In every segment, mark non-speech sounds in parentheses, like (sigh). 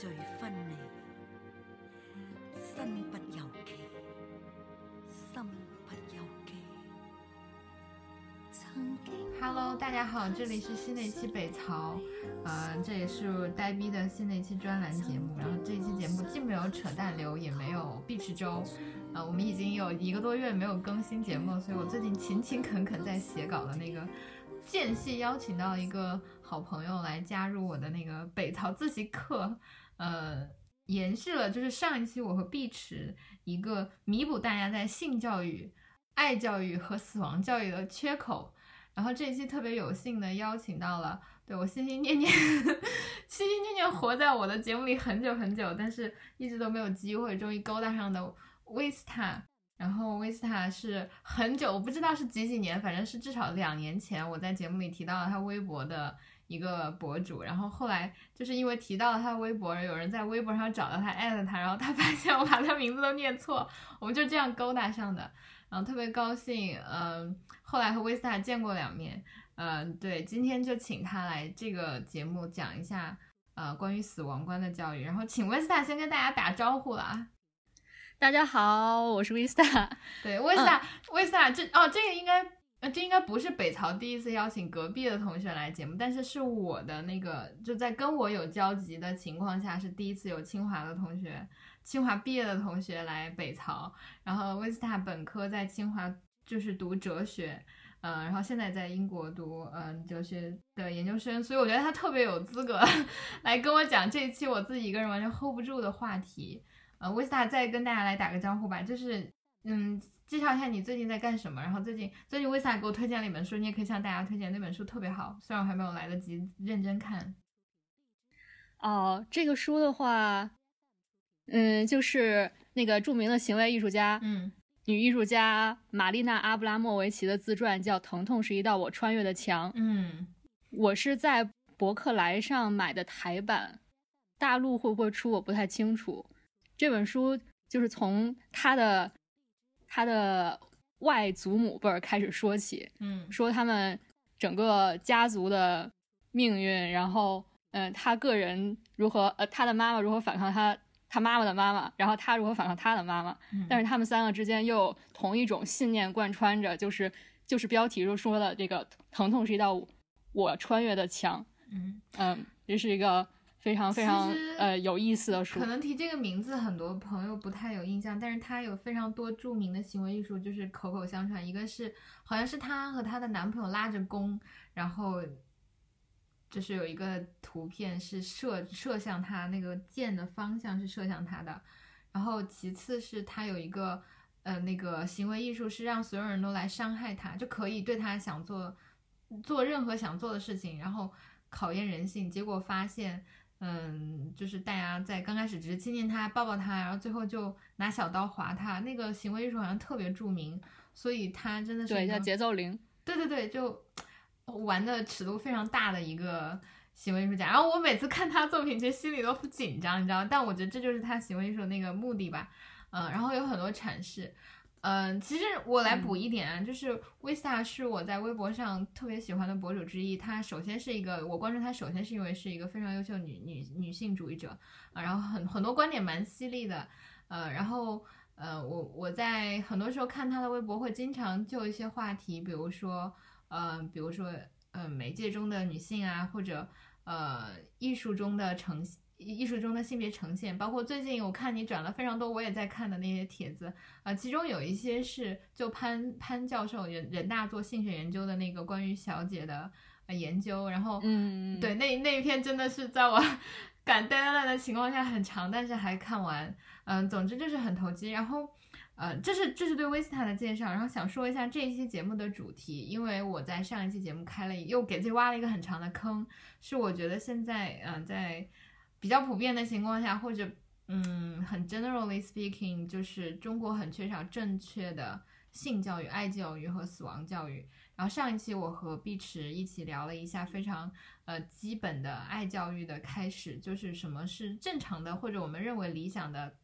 聚分离，身不由己，心不由己。曾经 Hello，大家好，这里是新的一期北曹，呃，这也是呆逼的新的一期专栏节目。然后这一期节目既没有扯淡流，也没有碧池粥，呃，我们已经有一个多月没有更新节目，所以我最近勤勤恳恳在写稿的那个间隙，邀请到一个好朋友来加入我的那个北曹自习课，呃，延续了就是上一期我和碧池一个弥补大家在性教育、爱教育和死亡教育的缺口。然后这一期特别有幸的邀请到了，对我心心念念、(laughs) 心心念念活在我的节目里很久很久，但是一直都没有机会，终于勾搭上的威斯塔。然后威斯塔是很久，我不知道是几几年，反正是至少两年前我在节目里提到了他微博的一个博主。然后后来就是因为提到了他的微博，有人在微博上找到他，艾特他，然后他 (laughs) 发现我把他名字都念错，我们就这样勾搭上的。然后特别高兴，嗯，后来和威斯塔见过两面，嗯，对，今天就请他来这个节目讲一下，呃，关于死亡观的教育。然后请威斯塔先跟大家打招呼啦。大家好，我是威斯塔。对，威斯塔，威斯塔，这哦，这个应该，呃，这应该不是北曹第一次邀请隔壁的同学来节目，但是是我的那个就在跟我有交集的情况下，是第一次有清华的同学。清华毕业的同学来北曹，然后威斯塔本科在清华就是读哲学，嗯，然后现在在英国读嗯哲学的研究生，所以我觉得他特别有资格 (laughs) 来跟我讲这一期我自己一个人完全 hold 不住的话题。呃，威斯塔再跟大家来打个招呼吧，就是嗯介绍一下你最近在干什么，然后最近最近威斯塔给我推荐了一本书，你也可以向大家推荐那本书特别好，虽然我还没有来得及认真看。哦，这个书的话。嗯，就是那个著名的行为艺术家，嗯，女艺术家玛丽娜·阿布拉莫维奇的自传叫《疼痛是一道我穿越的墙》。嗯，我是在博客来上买的台版，大陆会不会出我不太清楚。这本书就是从他的他的外祖母辈儿开始说起，嗯，说他们整个家族的命运，然后嗯，他个人如何，呃，他的妈妈如何反抗他。他妈妈的妈妈，然后他如何反抗他的妈妈？但是他们三个之间又有同一种信念贯穿着，就是就是标题中说的这个疼痛是一道我穿越的墙。嗯嗯，这是一个非常非常呃有意思的书。可能提这个名字，很多朋友不太有印象，但是他有非常多著名的行为艺术，就是口口相传。一个是好像是她和她的男朋友拉着弓，然后。就是有一个图片是射射向他那个箭的方向是射向他的，然后其次是他有一个呃那个行为艺术是让所有人都来伤害他，就可以对他想做做任何想做的事情，然后考验人性。结果发现，嗯，就是大家在刚开始只是亲亲他抱抱他，然后最后就拿小刀划他。那个行为艺术好像特别著名，所以他真的是对叫节奏零，对对对，就。玩的尺度非常大的一个行为艺术家，然后我每次看他作品，其实心里都不紧张，你知道但我觉得这就是他行为艺术的那个目的吧，嗯，然后有很多阐释，嗯，其实我来补一点啊，就是威斯塔是我在微博上特别喜欢的博主之一。她首先是一个，我关注她首先是因为是一个非常优秀女女女性主义者啊，然后很很多观点蛮犀利的，呃，然后呃，我我在很多时候看她的微博会经常就一些话题，比如说。呃，比如说，呃，媒介中的女性啊，或者呃，艺术中的呈艺术中的性别呈现，包括最近我看你转了非常多，我也在看的那些帖子。啊，其中有一些是就潘潘教授人人大做性学研究的那个关于小姐的呃研究，然后嗯，对，那那一篇真的是在我 (laughs) 赶 deadline 的情况下很长，但是还看完，嗯，总之就是很投机，然后。呃，这是这是对威斯塔的介绍，然后想说一下这一期节目的主题，因为我在上一期节目开了又给自己挖了一个很长的坑，是我觉得现在嗯在比较普遍的情况下，或者嗯很 generally speaking，就是中国很缺少正确的性教育、爱教育和死亡教育。然后上一期我和碧池一起聊了一下非常呃基本的爱教育的开始，就是什么是正常的或者我们认为理想的，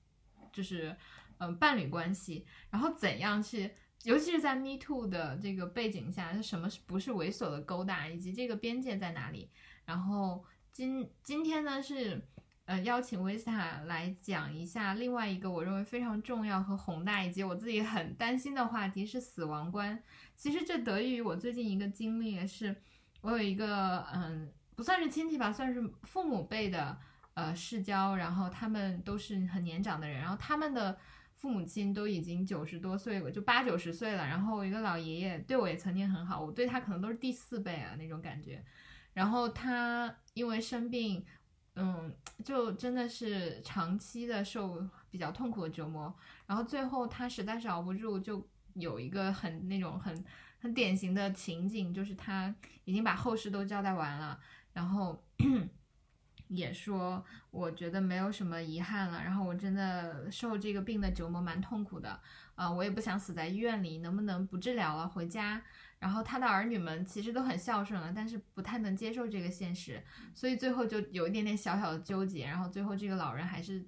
就是。嗯，伴侣关系，然后怎样去，尤其是在 Me Too 的这个背景下，什么是不是猥琐的勾搭，以及这个边界在哪里？然后今今天呢是呃邀请维斯塔来讲一下另外一个我认为非常重要和宏大，以及我自己很担心的话题是死亡观。其实这得益于我最近一个经历，是我有一个嗯不算是亲戚吧，算是父母辈的呃世交，然后他们都是很年长的人，然后他们的。父母亲都已经九十多岁了，就八九十岁了。然后一个老爷爷对我也曾经很好，我对他可能都是第四辈啊那种感觉。然后他因为生病，嗯，就真的是长期的受比较痛苦的折磨。然后最后他实在是熬不住，就有一个很那种很很典型的情景，就是他已经把后事都交代完了，然后。(clears throat) 也说，我觉得没有什么遗憾了。然后我真的受这个病的折磨蛮痛苦的，啊，我也不想死在医院里，能不能不治疗了回家？然后他的儿女们其实都很孝顺了，但是不太能接受这个现实，所以最后就有一点点小小的纠结。然后最后这个老人还是，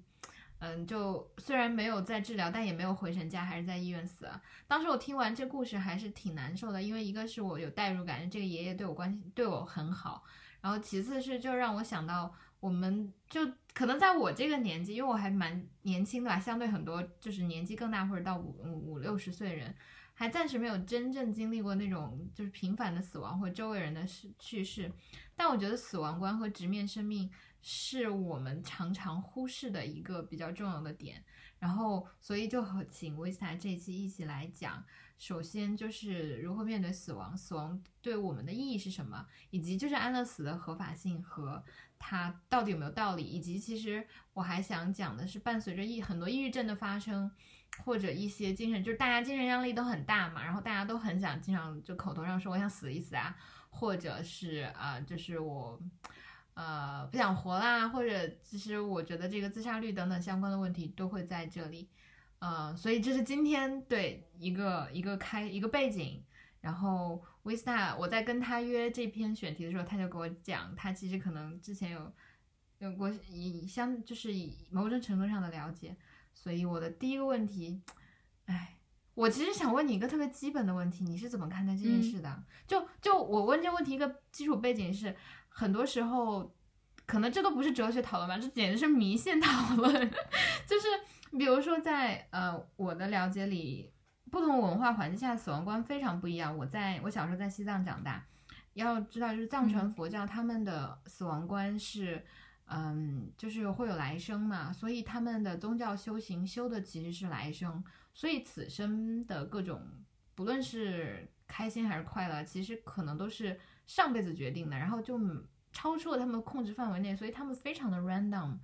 嗯，就虽然没有在治疗，但也没有回神家，还是在医院死了。当时我听完这故事还是挺难受的，因为一个是我有代入感，这个爷爷对我关系对我很好，然后其次是就让我想到。我们就可能在我这个年纪，因为我还蛮年轻的吧，相对很多就是年纪更大或者到五五五六十岁的人，还暂时没有真正经历过那种就是频繁的死亡或周围人的逝去世。但我觉得死亡观和直面生命是我们常常忽视的一个比较重要的点。然后，所以就和请维斯塔这一期一起来讲，首先就是如何面对死亡，死亡对我们的意义是什么，以及就是安乐死的合法性和。它到底有没有道理？以及其实我还想讲的是，伴随着抑很多抑郁症的发生，或者一些精神，就是大家精神压力都很大嘛，然后大家都很想经常就口头上说我想死一死啊，或者是啊，就是我呃不想活啦，或者其实我觉得这个自杀率等等相关的问题都会在这里，呃，所以这是今天对一个一个开一个背景。然后维斯塔，我在跟他约这篇选题的时候，他就给我讲，他其实可能之前有有过以相就是以某种程度上的了解，所以我的第一个问题，哎，我其实想问你一个特别基本的问题，你是怎么看待这件事的？就就我问这个问题一个基础背景是，很多时候可能这都不是哲学讨论吧，这简直是迷信讨论，(laughs) 就是比如说在呃我的了解里。不同文化环境下死亡观非常不一样。我在我小时候在西藏长大，要知道就是藏传佛教他们的死亡观是，嗯，嗯就是会有来生嘛，所以他们的宗教修行修的其实是来生，所以此生的各种不论是开心还是快乐，其实可能都是上辈子决定的，然后就超出了他们控制范围内，所以他们非常的 random，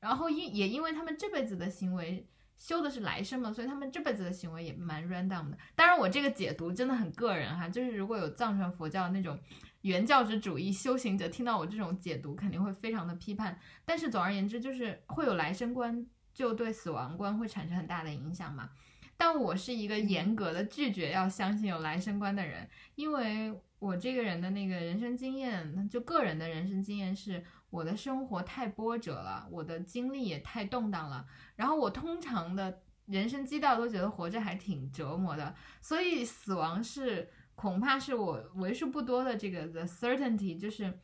然后因也因为他们这辈子的行为。修的是来生嘛，所以他们这辈子的行为也蛮 random 的。当然，我这个解读真的很个人哈，就是如果有藏传佛教那种原教旨主义修行者听到我这种解读，肯定会非常的批判。但是总而言之，就是会有来生观，就对死亡观会产生很大的影响嘛。但我是一个严格的拒绝要相信有来生观的人，因为我这个人的那个人生经验，就个人的人生经验是。我的生活太波折了，我的经历也太动荡了，然后我通常的人生基调都觉得活着还挺折磨的，所以死亡是恐怕是我为数不多的这个 the certainty，就是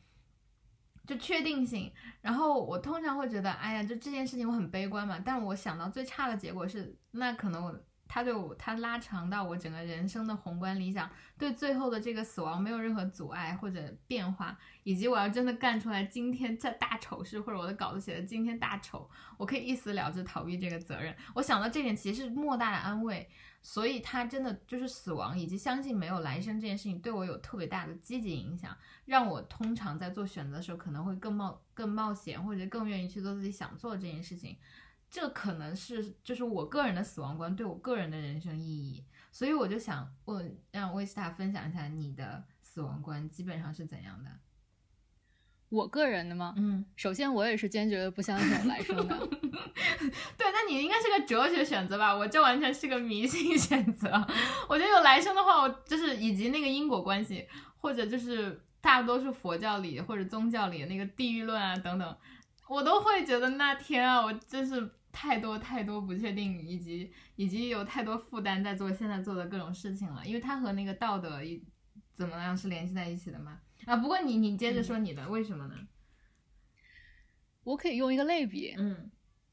就确定性。然后我通常会觉得，哎呀，就这件事情我很悲观嘛，但我想到最差的结果是，那可能我。他对我，他拉长到我整个人生的宏观理想，对最后的这个死亡没有任何阻碍或者变化，以及我要真的干出来今天这大丑事，或者我的稿子写的今天大丑，我可以一死了之逃避这个责任。我想到这点其实是莫大的安慰，所以他真的就是死亡以及相信没有来生这件事情对我有特别大的积极影响，让我通常在做选择的时候可能会更冒更冒险，或者更愿意去做自己想做的这件事情。这可能是就是我个人的死亡观，对我个人的人生意义，所以我就想问，让威斯塔分享一下你的死亡观基本上是怎样的？我个人的吗？嗯，首先我也是坚决的不相信有来生的。(laughs) 对，那你应该是个哲学选择吧？我这完全是个迷信选择。我觉得有来生的话，我就是以及那个因果关系，或者就是大多数佛教里或者宗教里的那个地狱论啊等等，我都会觉得那天啊，我真是。太多太多不确定，以及以及有太多负担在做现在做的各种事情了，因为它和那个道德一怎么样是联系在一起的嘛？啊，不过你你接着说你的为什么呢？我可以用一个类比，嗯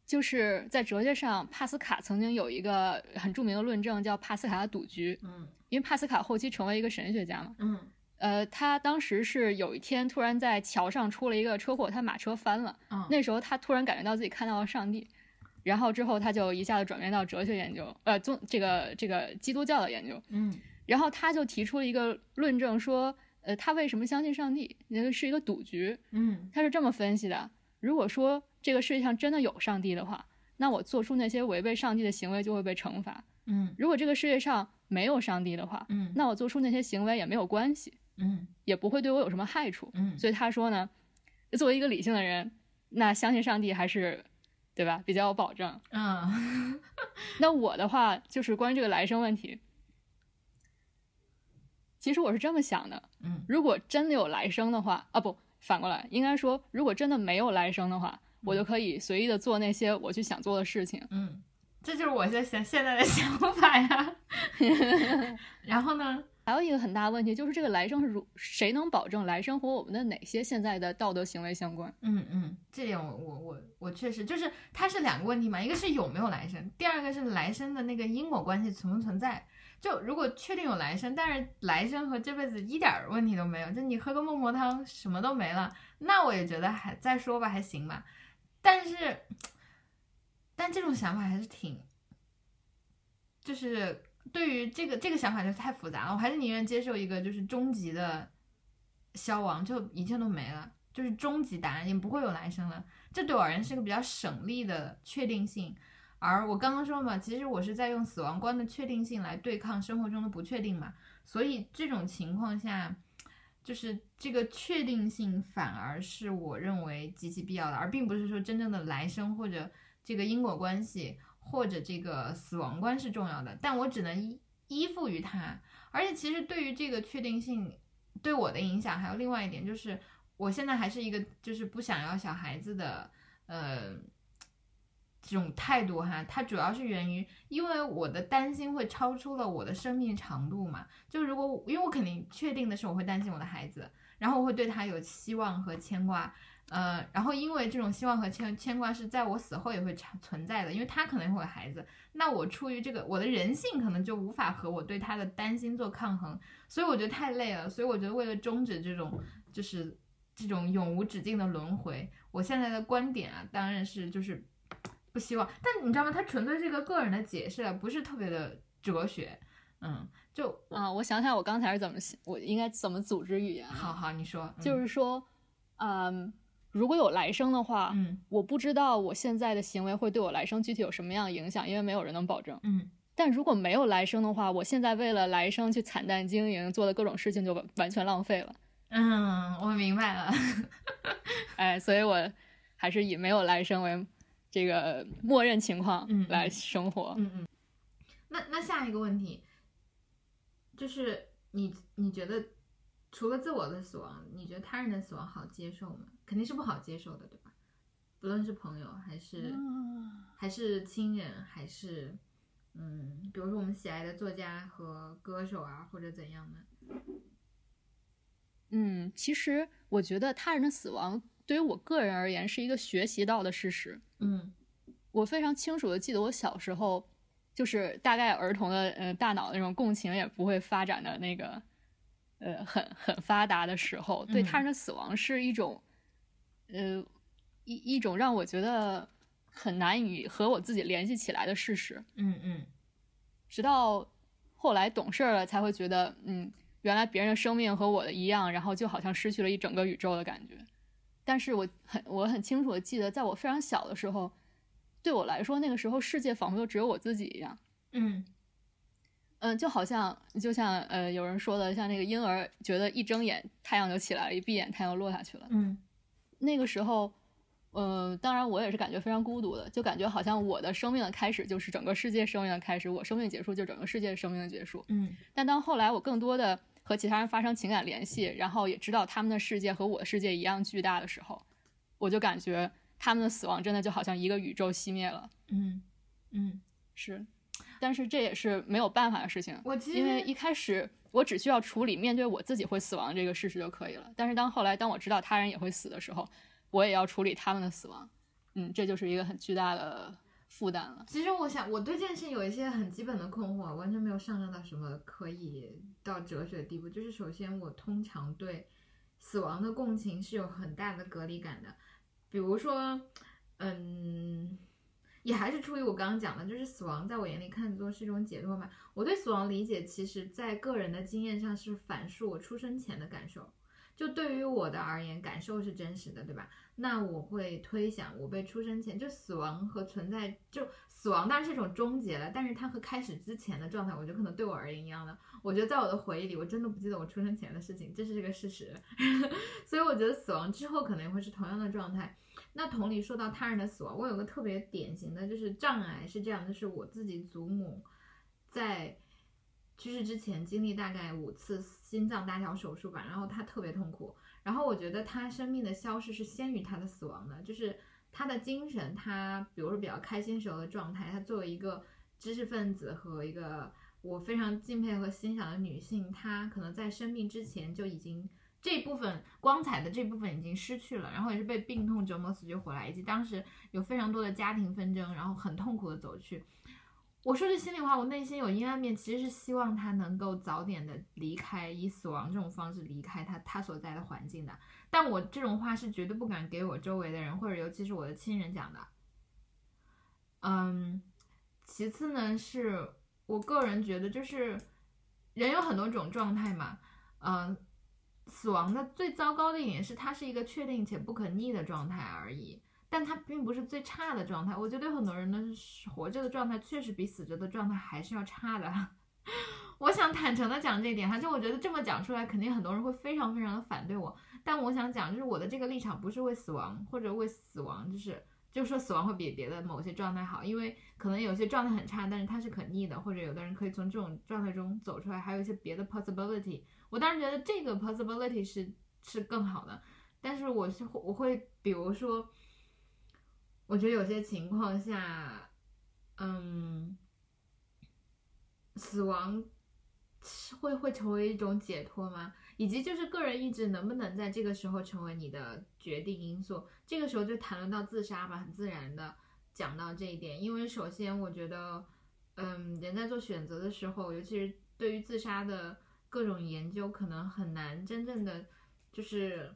就是在哲学上，帕斯卡曾经有一个很著名的论证，叫帕斯卡的赌局。嗯因为帕斯卡后期成为一个神学家嘛，嗯呃，他当时是有一天突然在桥上出了一个车祸，他马车翻了。嗯，那时候他突然感觉到自己看到了上帝，然后之后他就一下子转变到哲学研究，呃，宗这个这个基督教的研究。嗯然后他就提出了一个论证，说，呃，他为什么相信上帝？那个是一个赌局。嗯他是这么分析的：如果说这个世界上真的有上帝的话，那我做出那些违背上帝的行为就会被惩罚；嗯如果这个世界上没有上帝的话，嗯那我做出那些行为也没有关系，嗯也不会对我有什么害处。嗯，所以他说呢，作为一个理性的人，那相信上帝还是，对吧？比较有保证。嗯 (laughs) 那我的话就是关于这个来生问题，其实我是这么想的：嗯如果真的有来生的话，啊不，反过来应该说，如果真的没有来生的话，我就可以随意的做那些我去想做的事情。嗯，这就是我现现现在的想法呀。(laughs) 然后呢？还有一个很大的问题就是，这个来生是如谁能保证来生和我们的哪些现在的道德行为相关？嗯嗯，这点我我我我确实就是它是两个问题嘛，一个是有没有来生，第二个是来生的那个因果关系存不存在。就如果确定有来生，但是来生和这辈子一点问题都没有，就你喝个孟婆汤什么都没了，那我也觉得还再说吧，还行吧。但是，但这种想法还是挺，就是对于这个这个想法就太复杂了，我还是宁愿接受一个就是终极的消亡，就一切都没了，就是终极答案，也不会有来生了。这对我而言是个比较省力的确定性。而我刚刚说嘛，其实我是在用死亡观的确定性来对抗生活中的不确定嘛，所以这种情况下，就是这个确定性反而是我认为极其必要的，而并不是说真正的来生或者这个因果关系或者这个死亡观是重要的，但我只能依依附于它。而且其实对于这个确定性对我的影响，还有另外一点就是，我现在还是一个就是不想要小孩子的呃这种态度哈，它主要是源于因为我的担心会超出了我的生命长度嘛。就如果因为我肯定确定的是我会担心我的孩子，然后我会对他有期望和牵挂，呃，然后因为这种希望和牵牵挂是在我死后也会存存在的，因为他可能会有孩子，那我出于这个我的人性可能就无法和我对他的担心做抗衡，所以我觉得太累了，所以我觉得为了终止这种就是这种永无止境的轮回，我现在的观点啊，当然是就是不希望，但你知道吗？他纯粹是一个个人的解释，不是特别的哲学，嗯，就啊，我想想我刚才是怎么想，我应该怎么组织语言啊？好好你说，嗯就是说，嗯，如果有来生的话，嗯我不知道我现在的行为会对我来生具体有什么样的影响，因为没有人能保证。嗯但如果没有来生的话，我现在为了来生去惨淡经营做的各种事情就完完全浪费了。嗯，我明白了，(laughs) 哎，所以我还是以没有来生为这个默认情况来生活。嗯嗯。那那下一个问题，就是你你觉得除了自我的死亡，你觉得他人的死亡好接受吗？肯定是不好接受的，对吧？不论是朋友还是、还是亲人，还是嗯，比如说我们喜爱的作家和歌手啊，或者怎样的。嗯，其实我觉得他人的死亡对于我个人而言是一个学习到的事实。嗯我非常清楚的记得我小时候，就是大概儿童的呃大脑那种共情也不会发展的那个呃很很发达的时候，对他人的死亡是一种呃一一种让我觉得很难以和我自己联系起来的事实。嗯嗯直到后来懂事儿了，才会觉得嗯，原来别人的生命和我的一样，然后就好像失去了一整个宇宙的感觉。但是我很我很清楚的记得，在我非常小的时候，对我来说，那个时候世界仿佛就只有我自己一样。嗯嗯，就好像就像呃有人说的，像那个婴儿觉得一睁眼太阳就起来了，一闭眼太阳就落下去了。嗯那个时候，呃，当然我也是感觉非常孤独的，就感觉好像我的生命的开始就是整个世界生命的开始，我生命结束就整个世界生命的结束。嗯但当后来我更多的和其他人发生情感联系，然后也知道他们的世界和我的世界一样巨大的时候，我就感觉他们的死亡真的就好像一个宇宙熄灭了。嗯嗯，是，但是这也是没有办法的事情，我其实因为一开始我只需要处理面对我自己会死亡这个事实就可以了。但是当后来当我知道他人也会死的时候，我也要处理他们的死亡。嗯，这就是一个很巨大的负担了。其实我想，我对这件事有一些很基本的困惑，完全没有上升到什么可以到哲学的地步。就是首先，我通常对死亡的共情是有很大的隔离感的。比如说，嗯，也还是出于我刚刚讲的，就是死亡在我眼里看作是一种解脱嘛。我对死亡理解，其实在个人的经验上是反述我出生前的感受。就对于我的而言，感受是真实的，对吧？那我会推想，我被出生前就死亡和存在，就死亡当然是一种终结了，但是它和开始之前的状态，我觉得可能对我而言一样的。我觉得在我的回忆里，我真的不记得我出生前的事情，这是这个事实。(laughs) 所以我觉得死亡之后可能也会是同样的状态。那同理，说到他人的死亡，我有个特别典型的就是障碍是这样的，是我自己祖母在。去世之前经历大概五次心脏搭桥手术吧，然后她特别痛苦。然后我觉得她生命的消逝是先于她的死亡的，就是她的精神，她比如说比较开心时候的状态，她作为一个知识分子和一个我非常敬佩和欣赏的女性，她可能在生病之前就已经这部分光彩的这部分已经失去了，然后也是被病痛折磨死去活来，以及当时有非常多的家庭纷争，然后很痛苦的走去。我说句心里话，我内心有阴暗面，其实是希望他能够早点的离开，以死亡这种方式离开他他所在的环境的。但我这种话是绝对不敢给我周围的人，或者尤其是我的亲人讲的。嗯，其次呢，是我个人觉得，就是人有很多种状态嘛。嗯，死亡的最糟糕的一点是，它是一个确定且不可逆的状态而已。但它并不是最差的状态，我觉得很多人的活着的状态确实比死着的状态还是要差的。(laughs) 我想坦诚的讲这一点哈，就我觉得这么讲出来，肯定很多人会非常非常的反对我。但我想讲，就是我的这个立场不是为死亡或者为死亡，就是就说死亡会比别的某些状态好，因为可能有些状态很差，但是它是可逆的，或者有的人可以从这种状态中走出来，还有一些别的 possibility。我当然觉得这个 possibility 是是更好的，但是我是我会比如说。我觉得有些情况下，嗯，死亡会会成为一种解脱吗？以及就是个人意志能不能在这个时候成为你的决定因素？这个时候就谈论到自杀吧，很自然的讲到这一点。因为首先我觉得，嗯，人在做选择的时候，尤其是对于自杀的各种研究，可能很难真正的就是。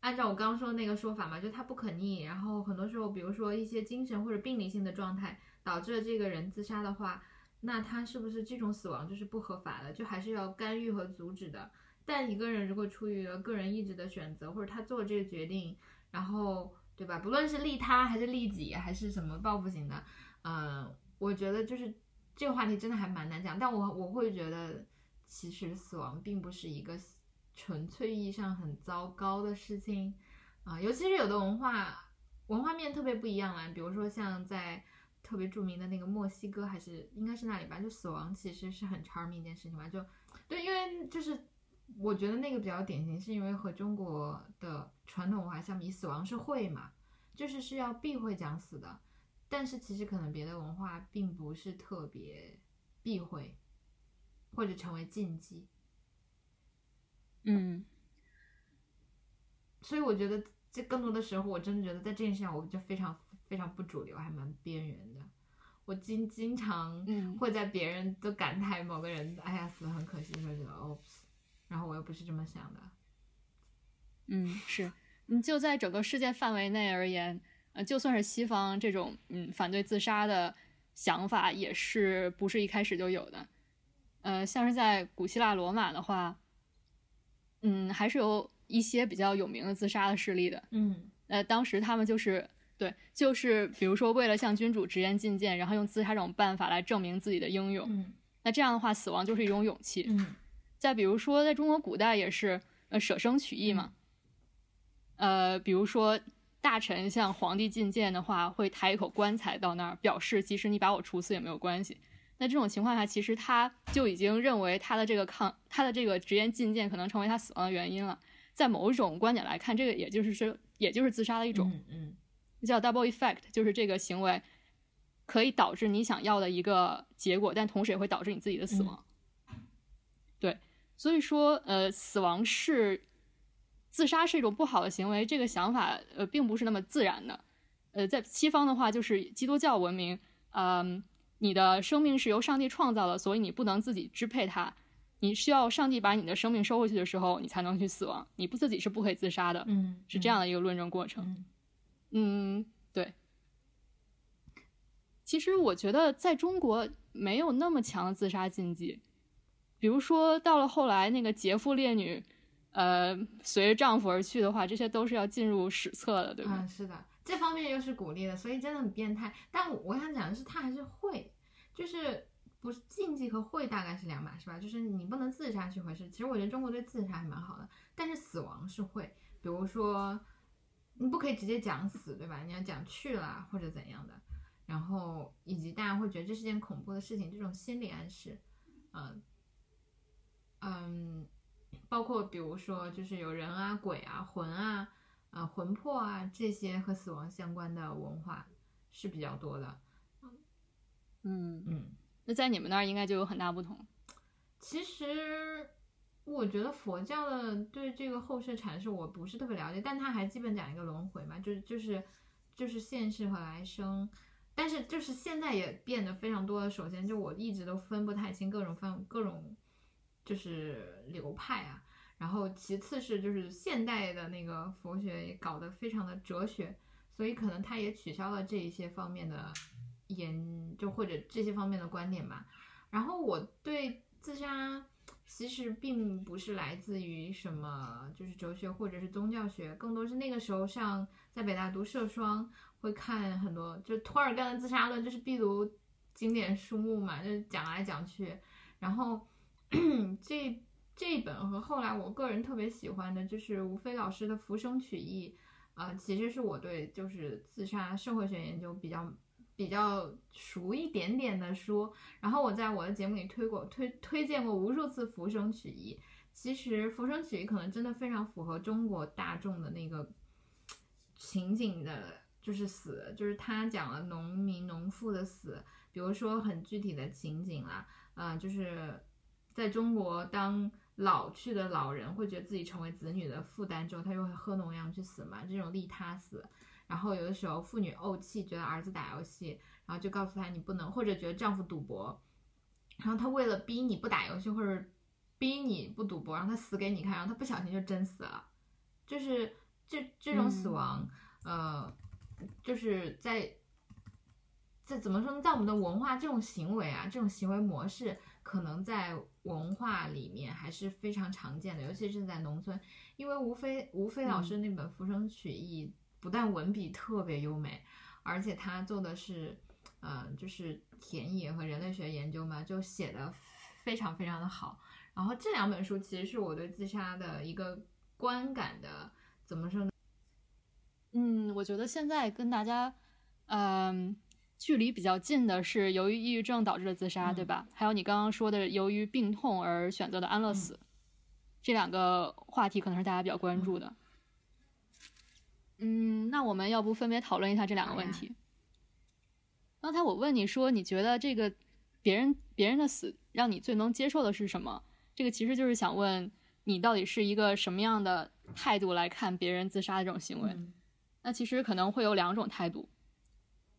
按照我刚刚说的那个说法嘛，就它不可逆，然后很多时候，比如说一些精神或者病理性的状态导致了这个人自杀的话，那他是不是这种死亡就是不合法的，就还是要干预和阻止的？但一个人如果出于了个人意志的选择，或者他做这个决定，然后对吧？不论是利他还是利己，还是什么报复型的，嗯，我觉得就是这个话题真的还蛮难讲。但我我会觉得，其实死亡并不是一个。纯粹意义上很糟糕的事情啊，尤其是有的文化文化面特别不一样啊，比如说像在特别著名的那个墨西哥，还是应该是那里吧，就死亡其实是很 charming 一件事情吧，就对，因为就是我觉得那个比较典型，是因为和中国的传统文化相比，死亡是会嘛，就是是要避讳讲死的，但是其实可能别的文化并不是特别避讳或者成为禁忌。嗯，所以我觉得这更多的时候，我真的觉得在这件事上，我就非常非常不主流，还蛮边缘的。我经经常会在别人都感叹某个人哎呀死的很可惜的时候，觉得哦，然后我又不是这么想的。嗯，是，你就在整个世界范围内而言，呃，就算是西方这种嗯反对自杀的想法，也是不是一开始就有的。呃，像是在古希腊罗马的话。嗯，还是有一些比较有名的自杀的事例的。嗯，呃，当时他们就是对，就是比如说为了向君主直言进谏，然后用自杀这种办法来证明自己的英勇。嗯，那这样的话，死亡就是一种勇气。嗯，再比如说，在中国古代也是呃舍生取义嘛。呃，比如说大臣向皇帝进谏的话，会抬一口棺材到那儿，表示即使你把我处死也没有关系。那这种情况下，其实他就已经认为他的这个抗，他的这个直言进谏可能成为他死亡的原因了。在某一种观点来看，这个也就是说，也就是自杀的一种，嗯，叫 double effect，就是这个行为可以导致你想要的一个结果，但同时也会导致你自己的死亡。对，所以说，呃，死亡是自杀是一种不好的行为，这个想法呃并不是那么自然的。呃，在西方的话，就是基督教文明，嗯，你的生命是由上帝创造的，所以你不能自己支配它，你需要上帝把你的生命收回去的时候，你才能去死亡，你不自己是不可以自杀的，嗯，是这样的一个论证过程。嗯，嗯对。其实我觉得在中国没有那么强的自杀禁忌，比如说到了后来那个劫富烈女，呃，随着丈夫而去的话，这些都是要进入史册的，对吧？嗯，是的，这方面又是鼓励的，所以真的很变态。但我想讲的是，他还是会，就是不是禁忌和会大概是两码，事吧？就是你不能自杀是回事。其实我觉得中国对自杀还蛮好的，但是死亡是会，比如说你不可以直接讲死，对吧？你要讲去了或者怎样的。然后以及大家会觉得这是件恐怖的事情，这种心理暗示，嗯嗯，包括比如说就是有人啊、鬼啊、魂啊、呃魂魄啊这些和死亡相关的文化是比较多的。嗯嗯，那在你们那儿应该就有很大不同。其实我觉得佛教的对这个后世阐释我不是特别了解，但他还基本讲一个轮回嘛，就是就是就是现世和来生。但是就是现在也变得非常多的。首先，就我一直都分不太清各种方各种就是流派啊。然后其次是就是现代的那个佛学也搞得非常的哲学，所以可能他也取消了这一些方面的研就或者这些方面的观点吧。然后我对自杀其实并不是来自于什么就是哲学或者是宗教学，更多是那个时候上在北大读社双。会看很多，就托尔干的《自杀论》，就是必读经典书目嘛，就讲来讲去。然后 (clears throat) 这这本和后来我个人特别喜欢的就是吴飞老师的《浮生取义》，呃，其实是我对就是自杀社会学研究比较比较熟一点点的书。然后我在我的节目里推过推推荐过无数次《浮生取义》，其实《浮生取义》可能真的非常符合中国大众的那个情景的。就是死，就是他讲了农民农妇的死，比如说很具体的情景啦，嗯，就是在中国，当老去的老人会觉得自己成为子女的负担之后，他就会喝农药去死嘛，这种利他死。然后有的时候妇女怄气，觉得儿子打游戏，然后就告诉他你不能，或者觉得丈夫赌博，然后他为了逼你不打游戏或者逼你不赌博，让他死给你看，然后他不小心就真死了，就是这这种死亡，呃。就是在在怎么说呢，在我们的文化这种行为啊，这种行为模式，可能在文化里面还是非常常见的，尤其是在农村。因为吴非吴非老师那本《浮生取义》，不但文笔特别优美，而且他做的是，呃，就是田野和人类学研究嘛，就写的非常非常的好。然后这两本书其实是我对自杀的一个观感的，怎么说呢？嗯，我觉得现在跟大家，嗯，距离比较近的是由于抑郁症导致的自杀，对吧？还有你刚刚说的由于病痛而选择的安乐死，这两个话题可能是大家比较关注的。嗯，那我们要不分别讨论一下这两个问题？刚才我问你说，你觉得这个别人别人的死让你最能接受的是什么？这个其实就是想问你到底是一个什么样的态度来看别人自杀的这种行为？那其实可能会有两种态度，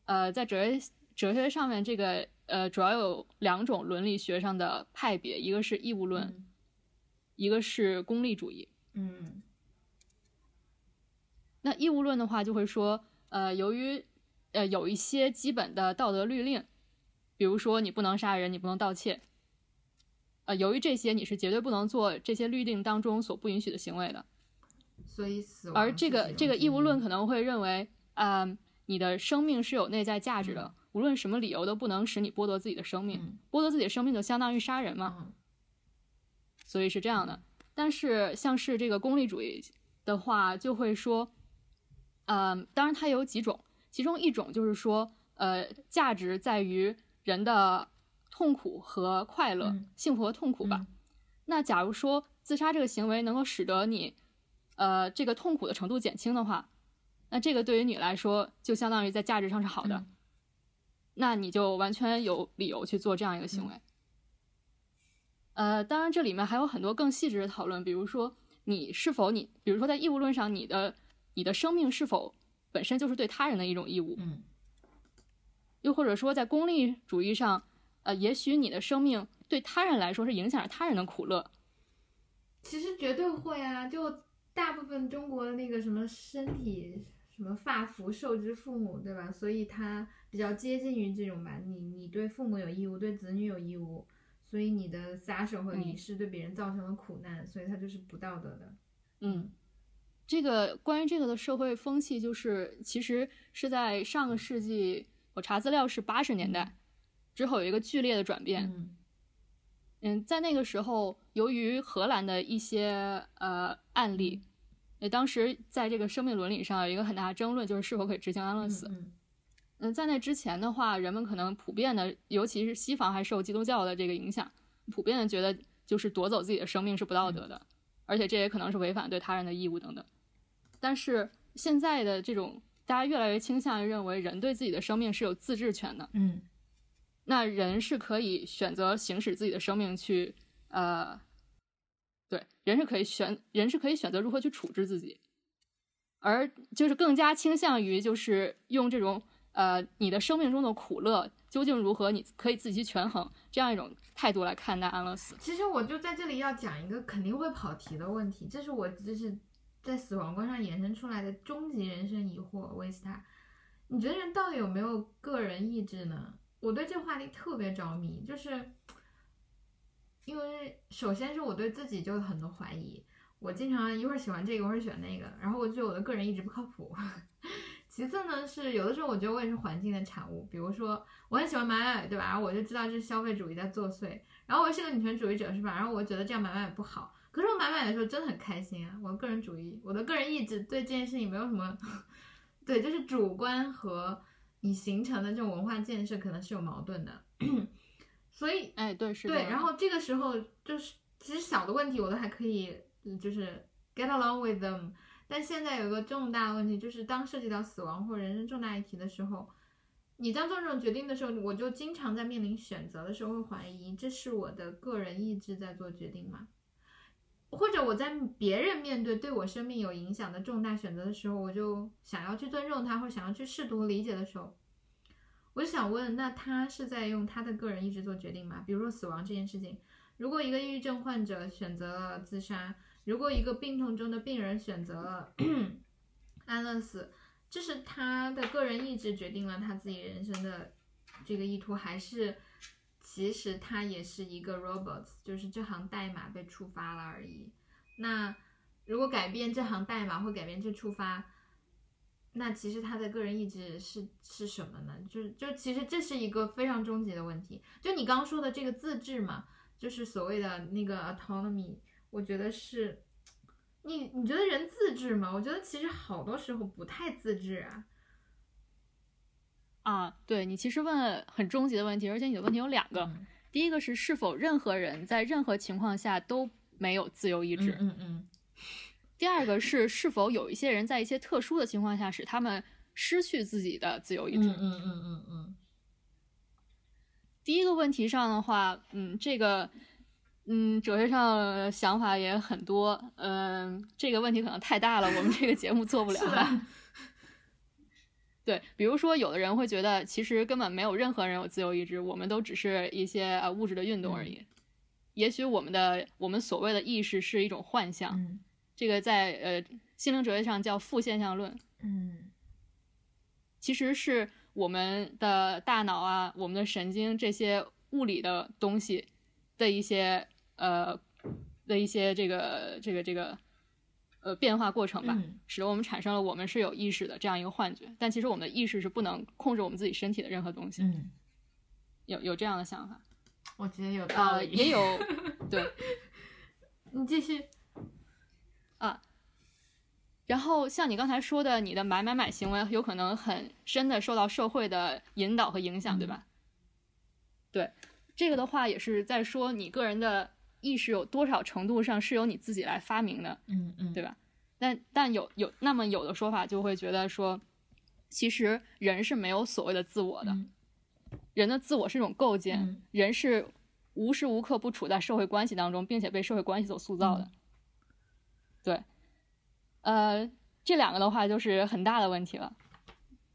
呃，在哲学哲学上面，这个呃主要有两种伦理学上的派别，一个是义务论，一个是功利主义。嗯，那义务论的话就会说，呃，由于呃有一些基本的道德律令，比如说你不能杀人，你不能盗窃，呃，由于这些你是绝对不能做这些律令当中所不允许的行为的。所以死亡而这个这个义务论可能会认为，啊，你的生命是有内在价值的，无论什么理由都不能使你剥夺自己的生命，剥夺自己的生命就相当于杀人嘛。所以是这样的。但是像是这个功利主义的话，就会说，嗯，当然它有几种，其中一种就是说，呃，价值在于人的痛苦和快乐，幸福和痛苦吧。那假如说自杀这个行为能够使得你。呃，这个痛苦的程度减轻的话，那这个对于你来说就相当于在价值上是好的，那你就完全有理由去做这样一个行为。呃，当然这里面还有很多更细致的讨论，比如说你是否你，比如说在义务论上，你的你的生命是否本身就是对他人的一种义务？嗯，又或者说在功利主义上，呃，也许你的生命对他人来说是影响着他人的苦乐。其实绝对会啊，就大部分中国的那个什么身体什么发福受之父母，对吧？所以他比较接近于这种吧，你你对父母有义务，对子女有义务，所以你的撒手和离世对别人造成了苦难，所以他就是不道德的。嗯，这个关于这个的社会风气，就是其实是在上个世纪，我查资料是八十年代之后有一个剧烈的转变。嗯嗯，在那个时候，由于荷兰的一些呃案例，呃，当时在这个生命伦理上有一个很大的争论，就是是否可以执行安乐死。嗯嗯，在那之前的话，人们可能普遍的，尤其是西方还受基督教的这个影响，普遍的觉得就是夺走自己的生命是不道德的，而且这也可能是违反对他人的义务等等。但是现在的这种，大家越来越倾向于认为人对自己的生命是有自治权的，嗯那人是可以选择行使自己的生命去，呃，对，人是可以选，人是可以选择如何去处置自己，而就是更加倾向于就是用这种呃你的生命中的苦乐究竟如何，你可以自己去权衡这样一种态度来看待安乐死。其实我就在这里要讲一个肯定会跑题的问题，这是我就是在死亡观上衍生出来的终极人生疑惑。维斯塔，你觉得人到底有没有个人意志呢？我对这个话题特别着迷，就是因为首先是我对自己就有很多怀疑，我经常一会儿喜欢这个，一会儿喜欢那个，然后我觉得我的个人意志不靠谱。(laughs) 其次呢，是有的时候我觉得我也是环境的产物，比如说我很喜欢买买买，对吧？然后我就知道这是消费主义在作祟。然后我是个女权主义者，是吧？然后我觉得这样买买买不好。可是我买买的时候真的很开心啊！我个人主义，我的个人意志对这件事情没有什么，(laughs) 对，就是主观和你形成的这种文化建设可能是有矛盾的。(clears throat) 所以，哎，对，是的。对，然后这个时候就是其实小的问题我都还可以，嗯就是 get along with them。但现在有一个重大的问题，就是当涉及到死亡或人生重大议题的时候，你在做这种决定的时候，我就经常在面临选择的时候会怀疑，这是我的个人意志在做决定吗？或者我在别人面对对我生命有影响的重大选择的时候，我就想要去尊重他，或者想要去试图理解的时候，我就想问，那他是在用他的个人意志做决定吗？比如说死亡这件事情，如果一个抑郁症患者选择了自杀，如果一个病痛中的病人选择了 (clears throat) 安乐死，这是他的个人意志决定了他自己人生的这个意图，还是其实它也是一个 robots，就是这行代码被触发了而已？那如果改变这行代码或改变这触发，那其实他的个人意志是是什么呢？就是就其实这是一个非常终极的问题。就你刚刚说的这个自治嘛，就是所谓的那个 autonomy，我觉得是，你你觉得人自治吗？我觉得其实好多时候不太自治啊。啊，对你其实问了很终极的问题，而且你的问题有两个，嗯第一个是是否任何人在任何情况下都没有自由意志，嗯嗯第二个是是否有一些人在一些特殊的情况下使他们失去自己的自由意志。嗯嗯嗯嗯嗯第一个问题上的话，嗯，这个，嗯，哲学上想法也很多，嗯，这个问题可能太大了，我们这个节目做不了是。的，对，比如说，有的人会觉得，其实根本没有任何人有自由意志，我们都只是一些呃物质的运动而已。也许我们的我们所谓的意识是一种幻象，嗯。这个在呃心灵哲学上叫负现象论，嗯。其实是我们的大脑啊、我们的神经这些物理的东西的一些呃的一些这个这个这个呃变化过程吧，嗯使得我们产生了我们是有意识的这样一个幻觉。但其实我们的意识是不能控制我们自己身体的任何东西，嗯，有有这样的想法。我觉得有道呃，理。也有 (laughs) 对你继续。啊。然后像你刚才说的，你的买买买行为有可能很深的受到社会的引导和影响，对吧？对，这个的话也是在说你个人的意识有多少程度上是由你自己来发明的，嗯嗯，对吧？但但有有那么有的说法就会觉得说，其实人是没有所谓的自我的，嗯人的自我是一种构建，嗯人是无时无刻不处在社会关系当中，并且被社会关系所塑造的。对，呃，这两个的话就是很大的问题了。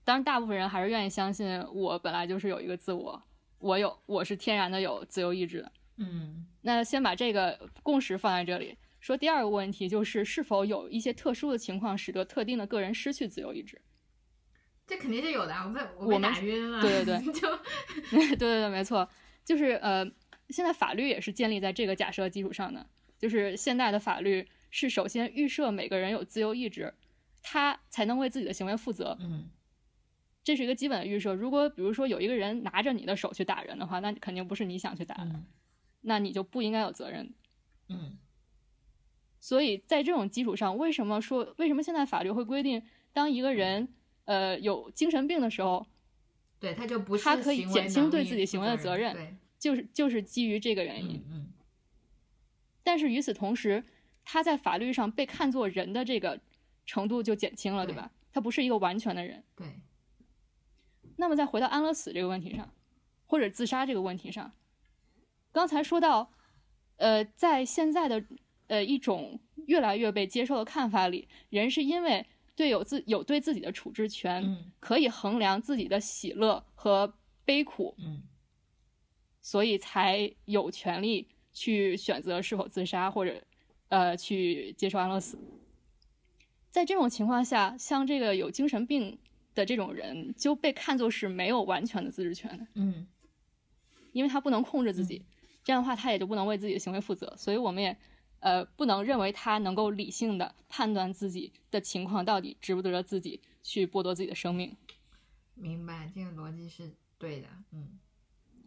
当然，大部分人还是愿意相信我本来就是有一个自我，我有我是天然的有自由意志的。嗯那先把这个共识放在这里，说第二个问题就是是否有一些特殊的情况使得特定的个人失去自由意志。这肯定是有的，我被我打晕了。对对对 (laughs) 就 (laughs) 对对对，没错，就是呃，现在法律也是建立在这个假设基础上的，就是现代的法律是首先预设每个人有自由意志，他才能为自己的行为负责，嗯这是一个基本的预设。如果比如说有一个人拿着你的手去打人的话，那肯定不是你想去打的，嗯那你就不应该有责任。嗯所以在这种基础上，为什么说为什么现在法律会规定，当一个人呃有精神病的时候，对，他就不是他可以减轻对自己行为的责任对，就是就是基于这个原因。嗯嗯但是与此同时，他在法律上被看作人的这个程度就减轻了，对对吧？他不是一个完全的人。对，那么再回到安乐死这个问题上，或者自杀这个问题上，刚才说到，呃，在现在的呃一种越来越被接受的看法里，人是因为对有自有对自己的处置权，嗯可以衡量自己的喜乐和悲苦，嗯。所以才有权利去选择是否自杀或者呃去接受安乐死。在这种情况下，像这个有精神病的这种人就被看作是没有完全的自治权的，嗯。因为他不能控制自己，这样的话他也就不能为自己的行为负责。所以我们也呃不能认为他能够理性的判断自己的情况到底值不值得自己去剥夺自己的生命。明白，这个逻辑是对的。嗯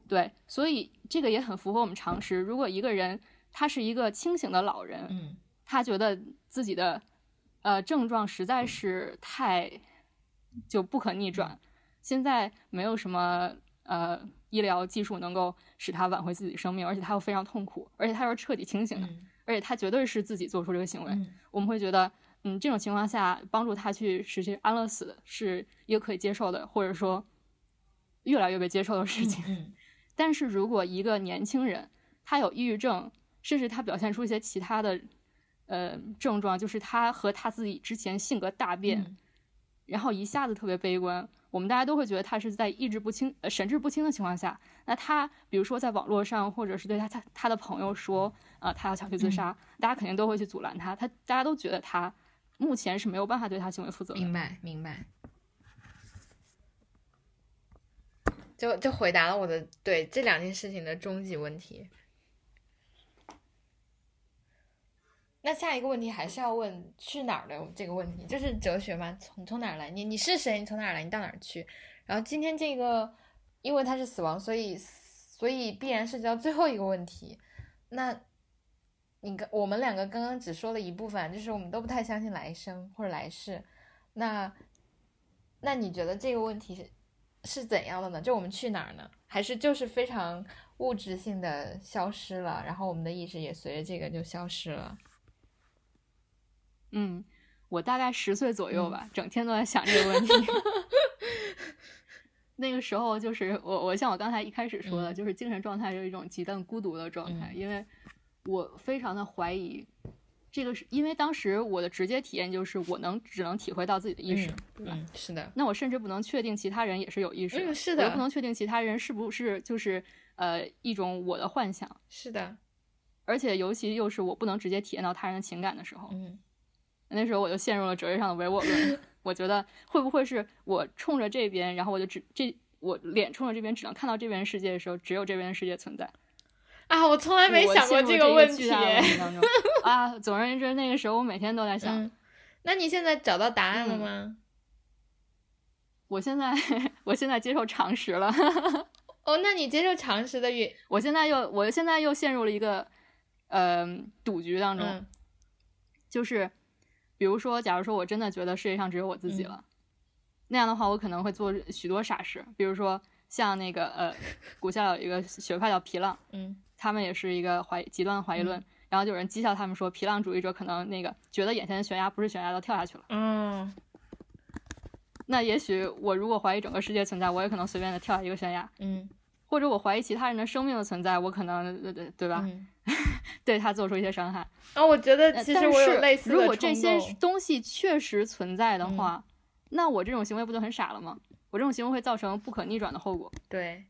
对，所以这个也很符合我们常识。如果一个人他是一个清醒的老人，嗯他觉得自己的呃症状实在是太就不可逆转，现在没有什么呃医疗技术能够使他挽回自己的生命，而且他又非常痛苦，而且他又是彻底清醒的，嗯而且他绝对是自己做出这个行为，嗯我们会觉得。嗯，这种情况下，帮助他去实现安乐死是一个可以接受的，或者说越来越被接受的事情。嗯 (laughs) 但是如果一个年轻人他有抑郁症，甚至他表现出一些其他的呃症状，就是他和他自己之前性格大变，嗯然后一下子特别悲观，我们大家都会觉得他是在意志不清、呃、神志不清的情况下，那他比如说在网络上，或者是对他他他的朋友说，呃，他要想去自杀，大家肯定都会去阻拦他，他大家都觉得他目前是没有办法对他行为负责的。明白明白。就就回答了我的对这两件事情的终极问题。那下一个问题还是要问去哪儿的这个问题，就是哲学嘛，从从哪儿来？你你是谁？你从哪儿来？你到哪儿去？然后今天这个，因为它是死亡，所以所以必然涉及到最后一个问题。那你跟我们两个刚刚只说了一部分，就是我们都不太相信来生或者来世。那那你觉得这个问题是是怎样的呢？就我们去哪儿呢？还是就是非常物质性的消失了，然后我们的意识也随着这个就消失了？嗯，我大概十岁左嗯右吧，整天都在想这个问题。(laughs) 那个时候就是我，我像我刚才一开始说的，嗯。就是精神状态是一种极端孤独的状态，嗯。因为我非常的怀疑这个是因为当时我的直接体验就是我能只能体会到自己的意识，对吧？嗯，是的，那我甚至不能确定其他人也是有意识的，嗯是的我又不能确定其他人是不是就是呃一种我的幻想，是的，而且尤其又是我不能直接体验到他人的情感的时候，嗯那时候我就陷入了哲学上的唯我论。(laughs) 我觉得会不会是我冲着这边，然后我就只这我脸冲着这边，只能看到这边世界的时候，只有这边世界存在。啊，我从来没想过这个问题。(laughs) 啊。总而言之，那个时候我每天都在想，嗯，那你现在找到答案了嗯吗？我现在 (laughs) 我现在接受常识了，哦，那你接受常识的原我现在又我现在又陷入了一个呃赌局当中，嗯就是比如说，假如说我真的觉得世界上只有我自己嗯。了，那样的话，我可能会做许多傻事，比如说像那个呃，古希腊有一个学派叫皮浪，(laughs) 嗯。他们也是一个怀极端的怀疑论，然后就有人讥笑他们说，皮浪主义者可能那个觉得眼前的悬崖不是悬崖，都跳下去了。嗯那也许我如果怀疑整个世界存在，我也可能随便的跳下一个悬崖，嗯或者我怀疑其他人的生命的存在，我可能对对对吧？嗯 (laughs) 对他做出一些伤害。啊，我觉得其实我有类似的如果这些东西确实存在的话，那我这种行为不就很傻了吗？我这种行为会造成不可逆转的后果。对，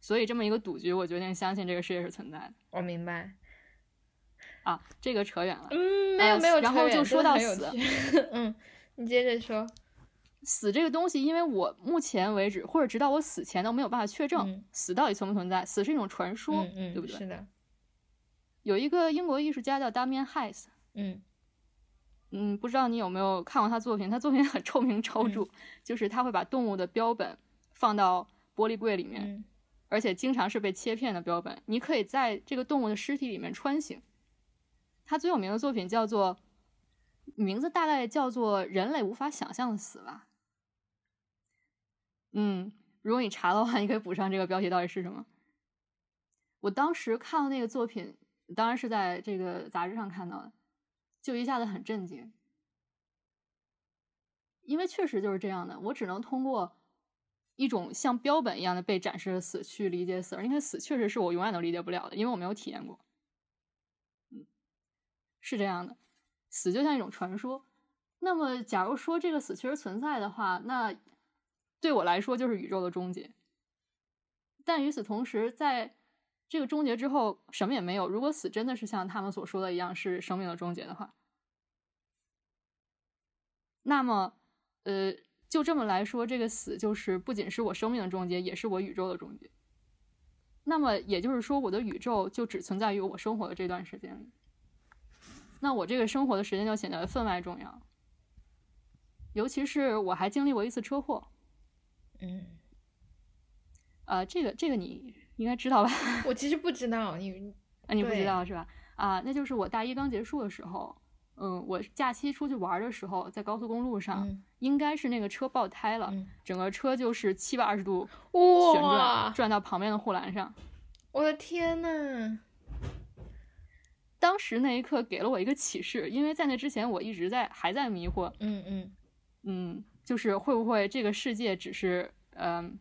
所以这么一个赌局，我决定相信这个世界是存在的。我明白。啊，这个扯远了。嗯，没有没有。然后就说到死。(laughs) 嗯，你接着说。死这个东西，因为我目前为止，或者直到我死前都没有办法确证死到底存不存在。死是一种传说，对不对？是的。有一个英国艺术家叫 Damien Hirst，嗯嗯，不知道你有没有看过他作品？他作品很臭名昭著，就是他会把动物的标本放到玻璃柜里面，而且经常是被切片的标本。你可以在这个动物的尸体里面穿行。他最有名的作品叫做，名字大概叫做《人类无法想象的死》吧。嗯，如果你查的话，你可以补上这个标题到底是什么。我当时看到那个作品。当然是在这个杂志上看到的，就一下子很震惊，因为确实就是这样的。我只能通过一种像标本一样的被展示的死去理解死，因为死确实是我永远都理解不了的，因为我没有体验过。嗯，是这样的，死就像一种传说。那么，假如说这个死确实存在的话，那对我来说就是宇宙的终结。但与此同时，在这个终结之后什么也没有。如果死真的是像他们所说的一样是生命的终结的话，那么，呃，就这么来说，这个死就是不仅是我生命的终结，也是我宇宙的终结。那么也就是说，我的宇宙就只存在于我生活的这段时间里。那我这个生活的时间就显得分外重要。尤其是我还经历过一次车祸。嗯。呃，这个这个你。应该知道吧？(laughs) 我其实不知道，你啊，你不知道是吧？啊，那就是我大一刚结束的时候，嗯，我假期出去玩的时候，在高速公路上，应该是那个车爆胎了，整个车就是七百二十度旋转，转到旁边的护栏上。我的天呐！当时那一刻给了我一个启示，因为在那之前我一直在还在迷惑，嗯嗯嗯，就是会不会这个世界只是嗯。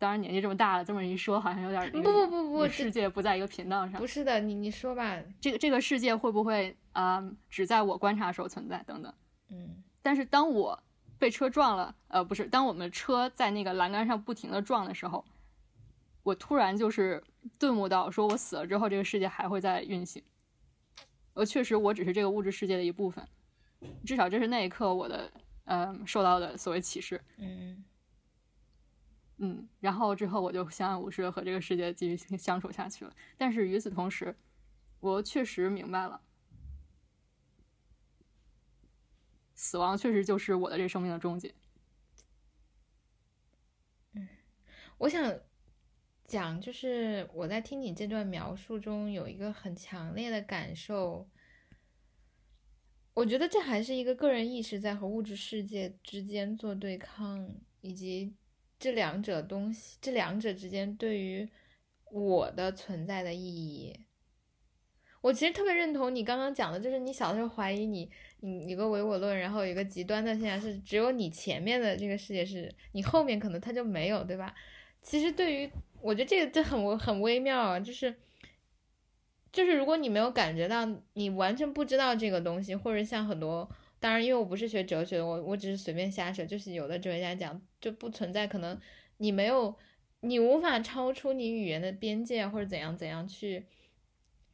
当然，年纪这么大了，这么一说，好像有点不不不不，世界不在一个频道上。不是的，你你说吧，这个这个世界会不会啊，只在我观察时候存在？等等。嗯。但是当我被车撞了，呃，不是，当我们车在那个栏杆上不停的撞的时候，我突然就是顿悟到，说我死了之后，这个世界还会在运行。呃，确实，我只是这个物质世界的一部分。至少这是那一刻我的，嗯，受到的所谓歧视。嗯。嗯，然后之后我就相安无事的和这个世界继续相处下去了。但是与此同时，我确实明白了，死亡确实就是我的这生命的终结。嗯，我想讲，就是我在听你这段描述中有一个很强烈的感受，我觉得这还是一个个人意识在和物质世界之间做对抗，以及。这两者东西，这两者之间对于我的存在的意义，我其实特别认同你刚刚讲的，就是你小的时候怀疑你，你有个唯我论，然后有一个极端的现象是只有你前面的这个世界是你后面可能它就没有，对吧？其实对于我觉得这个这很很微妙啊，就是就是如果你没有感觉到，你完全不知道这个东西，或者像很多。当然，因为我不是学哲学的，我我只是随便瞎扯。就是有的哲学家讲，就不存在可能你没有，你无法超出你语言的边界，或者怎样怎样去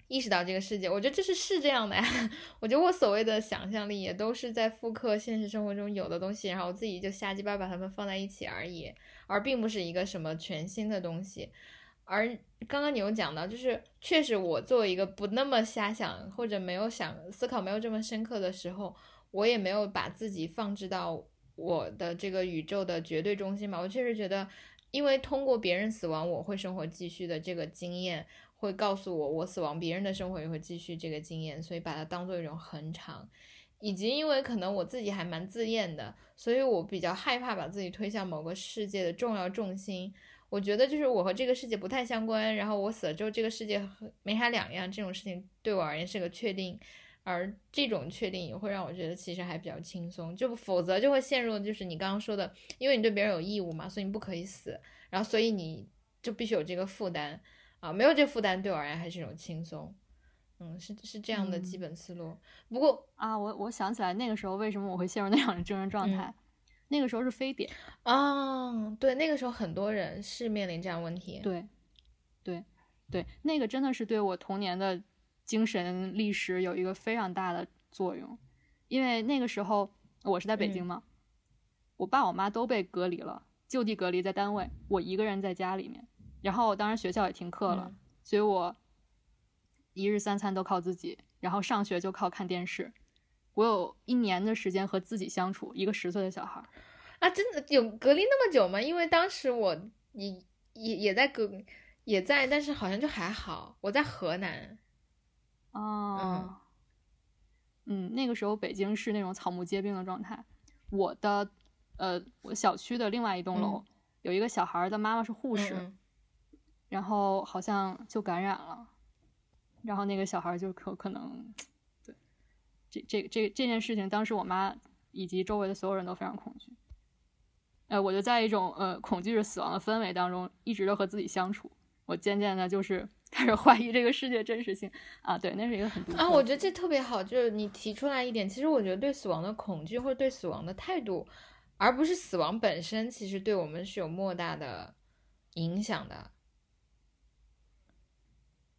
意识到这个世界。我觉得这是是这样的呀。(laughs) 我觉得我所谓的想象力也都是在复刻现实生活中有的东西，然后我自己就瞎鸡巴把它们放在一起而已，而并不是一个什么全新的东西。而刚刚你有讲到，就是确实我作为一个不那么瞎想或者没有想思考没有这么深刻的时候。我也没有把自己放置到我的这个宇宙的绝对中心吧。我确实觉得，因为通过别人死亡，我会生活继续的这个经验，会告诉我我死亡，别人的生活也会继续这个经验，所以把它当做一种恒常。以及因为可能我自己还蛮自厌的，所以我比较害怕把自己推向某个世界的重要重心。我觉得就是我和这个世界不太相关，然后我死了之后，这个世界没啥两样。这种事情对我而言是个确定。而这种确定也会让我觉得其实还比较轻松，就否则就会陷入就是你刚刚说的，因为你对别人有义务嘛，所以你不可以死，然后所以你就必须有这个负担啊，没有这负担对我而言还是一种轻松嗯，是是这样的基嗯本思路。不过啊，我我想起来那个时候为什么我会陷入那样的精神状态，那个时候是非典，啊，对，那个时候很多人是面临这样问题。对，对，对，那个真的是对我童年的精神历史有一个非常大的作用，因为那个时候我是在北京嗯嘛，我爸我妈都被隔离了，就地隔离在单位，我一个人在家里面，然后当然学校也停课了，嗯所以我一日三餐都靠自己，然后上学就靠看电视。我有一年的时间和自己相处，一个十岁的小孩儿。啊，真的有隔离那么久吗？因为当时我也也也在隔也在，但是好像就还好。我在河南，哦，嗯，那个时候北京是那种草木皆兵的状态。我的呃，我小区的另外一栋楼、嗯有一个小孩儿的妈妈是护士，嗯然后好像就感染了，然后那个小孩儿就可可能，对，这这这这件事情，当时我妈以及周围的所有人都非常恐惧。呃，我就在一种呃恐惧着死亡的氛围当中，一直都和自己相处。我渐渐的，就是 (laughs) 开始怀疑这个世界真实性啊。对，那是一个很啊，我觉得这特别好，就是你提出来一点，其实我觉得对死亡的恐惧或者对死亡的态度，而不是死亡本身，其实对我们是有莫大的影响的。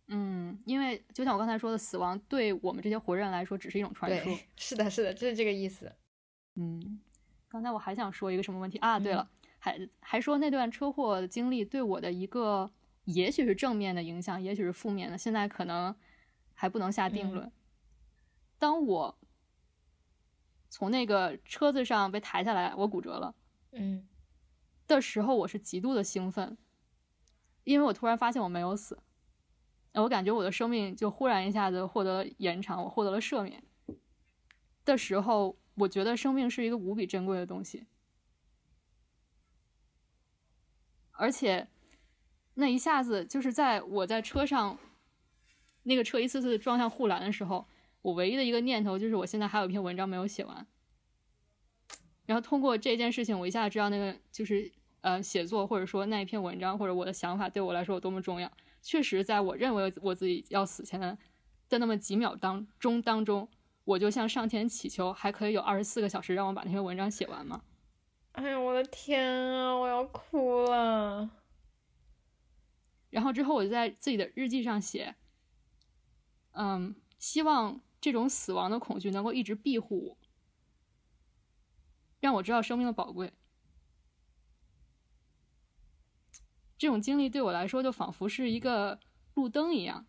嗯，因为就像我刚才说的，死亡对我们这些活人来说只是一种传说。对，是的，是的，就是这个意思。嗯，刚才我还想说一个什么问题啊？对嗯了，还还说那段车祸的经历对我的一个，也许是正面的影响，也许是负面的，现在可能还不能下定嗯论。当我从那个车子上被抬下来，我骨折了嗯的时候，我是极度的兴奋，因为我突然发现我没有死，我感觉我的生命就忽然一下子获得了延长，我获得了赦免的时候，我觉得生命是一个无比珍贵的东西，而且那一下子就是在我在车上，那个车一次次撞向护栏的时候，我唯一的一个念头就是我现在还有一篇文章没有写完。然后通过这件事情，我一下子知道那个就是呃写作或者说那一篇文章或者我的想法对我来说有多么重要。确实，在我认为我自己要死前的的那么几秒当中当中，我就向上天祈求，还可以有二十四个小时让我把那篇文章写完吗？哎呀，我的天啊，我要哭了。然后之后我就在自己的日记上写，嗯，希望这种死亡的恐惧能够一直庇护我，让我知道生命的宝贵。这种经历对我来说，就仿佛是一个路灯一样。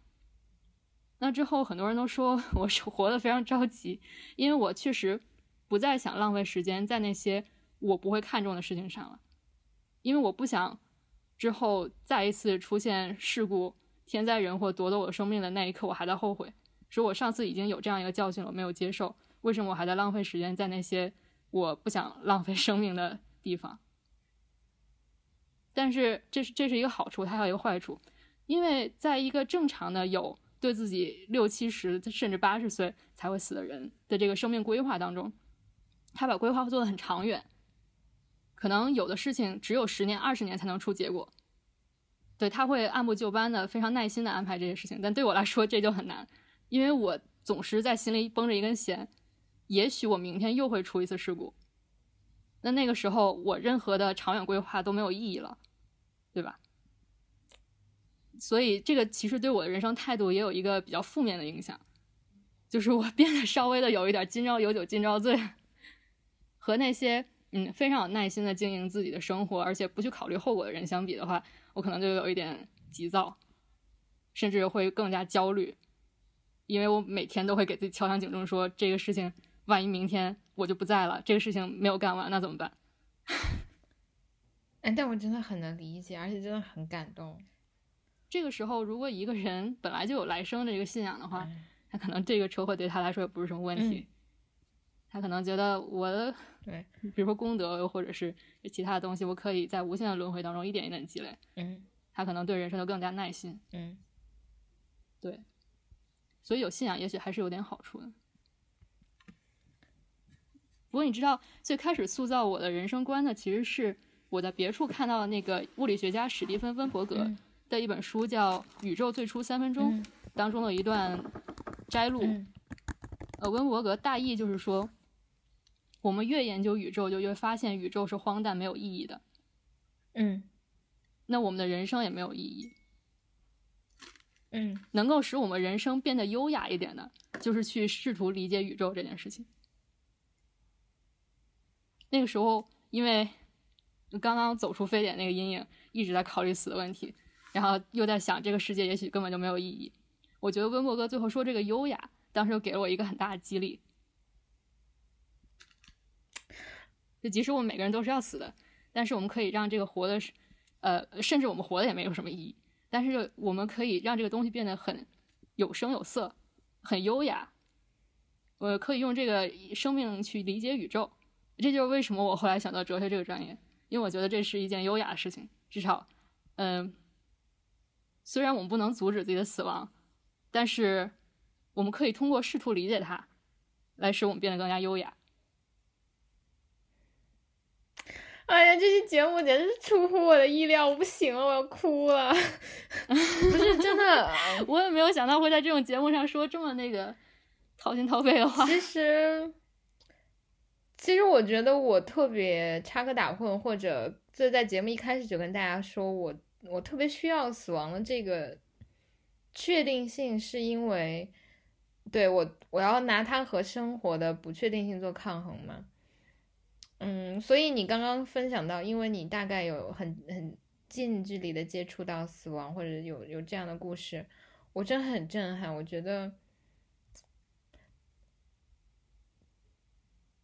那之后，很多人都说 (laughs) 我是活得非常着急，因为我确实不再想浪费时间在那些我不会看重的事情上了，因为我不想之后再一次出现事故、天灾人祸夺走我生命的那一刻，我还在后悔，说我上次已经有这样一个教训了，我没有接受，为什么我还在浪费时间在那些我不想浪费生命的地方？但是这是这是一个好处，它还有一个坏处，因为在一个正常的有对自己六七十甚至八十岁才会死的人的这个生命规划当中，他把规划做得很长远，可能有的事情只有十年、二十年才能出结果。对，他会按部就班的、非常耐心的安排这些事情，但对我来说这就很难，因为我总是在心里绷着一根弦，也许我明天又会出一次事故，那那个时候我任何的长远规划都没有意义了，对吧？所以这个其实对我的人生态度也有一个比较负面的影响，就是我 (laughs) 变得稍微的有一点今朝有酒今朝醉，和那些嗯非常有耐心的经营自己的生活，而且不去考虑后果的人相比的话，我可能就有一点急躁，甚至会更加焦虑，因为我每天都会给自己敲响警钟说，这个事情万一明天我就不在了，这个事情没有干完，那怎么办？哎，但我真的很能理解，而且真的很感动。这个时候，如果一个人本来就有来生的这个信仰的话，嗯他可能这个车祸对他来说也不是什么问题。他可能觉得我的，对，(laughs) 比如说功德，又或者是其他的东西，我可以在无限的轮回当中一点一点积累。嗯他可能对人生就更加耐心。嗯，对，所以有信仰也许还是有点好处的。不过你知道，最开始塑造我的人生观的，其实是我在别处看到的那个物理学家史蒂芬·温伯格嗯的一本书，叫《宇宙最初三分钟》嗯当中的一段摘录。嗯呃，温伯格大意就是说，我们越研究宇宙，就越发现宇宙是荒诞没有意义的。嗯那我们的人生也没有意义。嗯能够使我们人生变得优雅一点的，就是去试图理解宇宙这件事情。那个时候，因为刚刚走出非典那个阴影，一直在考虑死的问题，然后又在想这个世界也许根本就没有意义。我觉得温伯格最后说这个优雅，当时又给了我一个很大的激励。就即使我们每个人都是要死的，但是我们可以让这个活的，呃，甚至我们活的也没有什么意义，但是我们可以让这个东西变得很有声有色，很优雅。我可以用这个生命去理解宇宙，这就是为什么我后来想到哲学这个专业，因为我觉得这是一件优雅的事情。至少，嗯，虽然我们不能阻止自己的死亡，但是我们可以通过试图理解它，来使我们变得更加优雅。哎呀，这期节目简直是出乎我的意料，我不行了，我要哭了。(laughs) 不是真的，(laughs) 我也没有想到会在这种节目上说这么那个掏心掏肺的话。其实，其实我觉得我特别插科打诨，或者就在节目一开始就跟大家说我我特别需要死亡的这个确定性，是因为对我我要拿它和生活的不确定性做抗衡嘛。嗯，所以你刚刚分享到，因为你大概有很很近距离的接触到死亡，或者有有这样的故事，我真的很震撼。我觉得，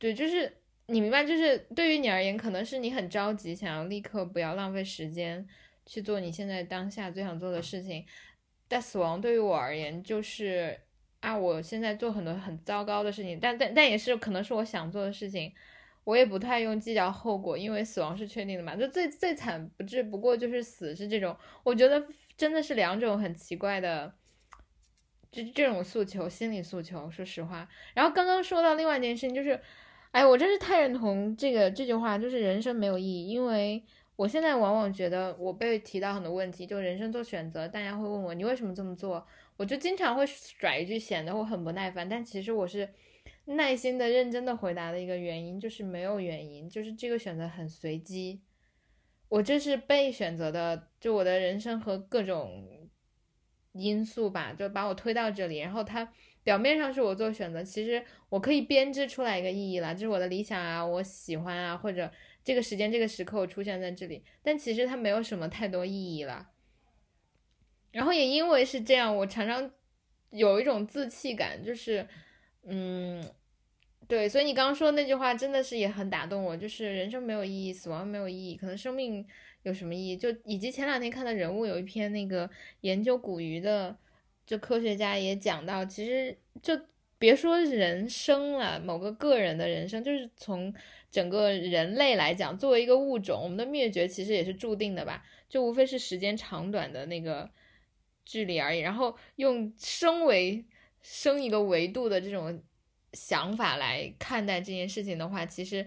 对，就是你明白，就是对于你而言，可能是你很着急，想要立刻不要浪费时间去做你现在当下最想做的事情。但死亡对于我而言，就是啊，我现在做很多很糟糕的事情，但但但也是可能是我想做的事情。我也不太用计较后果，因为死亡是确定的嘛。就最最惨不至不过就是死是这种，我觉得真的是两种很奇怪的，这这种诉求，心理诉求。说实话，然后刚刚说到另外一件事情，就是，哎，我真是太认同这个这句话，就是人生没有意义。因为我现在往往觉得我被提到很多问题，就人生做选择，大家会问我你为什么这么做，我就经常会甩一句，显得我很不耐烦，但其实我是。耐心的、认真的回答的一个原因就是没有原因，就是这个选择很随机，我这是被选择的，就我的人生和各种因素吧，就把我推到这里。然后他表面上是我做选择，其实我可以编织出来一个意义了，这是我的理想啊，我喜欢啊，或者这个时间、这个时刻我出现在这里，但其实它没有什么太多意义了。然后也因为是这样，我常常有一种自弃感，就是。嗯，对，所以你刚刚说的那句话真的是也很打动我，就是人生没有意义，死亡没有意义，可能生命有什么意义？就以及前两天看的人物有一篇那个研究古鱼的，就科学家也讲到，其实就别说人生了，某个个人的人生，就是从整个人类来讲，作为一个物种，我们的灭绝其实也是注定的吧？就无非是时间长短的那个距离而已，然后用升为。升一个维度的这种想法来看待这件事情的话，其实，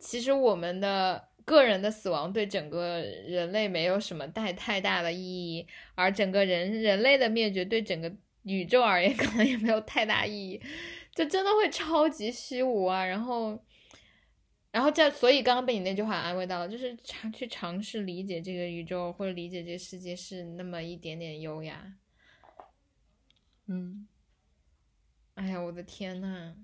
其实我们的个人的死亡对整个人类没有什么太太大的意义，而整个人人类的灭绝对整个宇宙而言 (laughs) 可能也没有太大意义，就真的会超级虚无啊。然后，然后这所以刚刚被你那句话安慰到了，就是尝去尝试理解这个宇宙或者理解这个世界是那么一点点优雅，嗯。哎呀，我的天呐！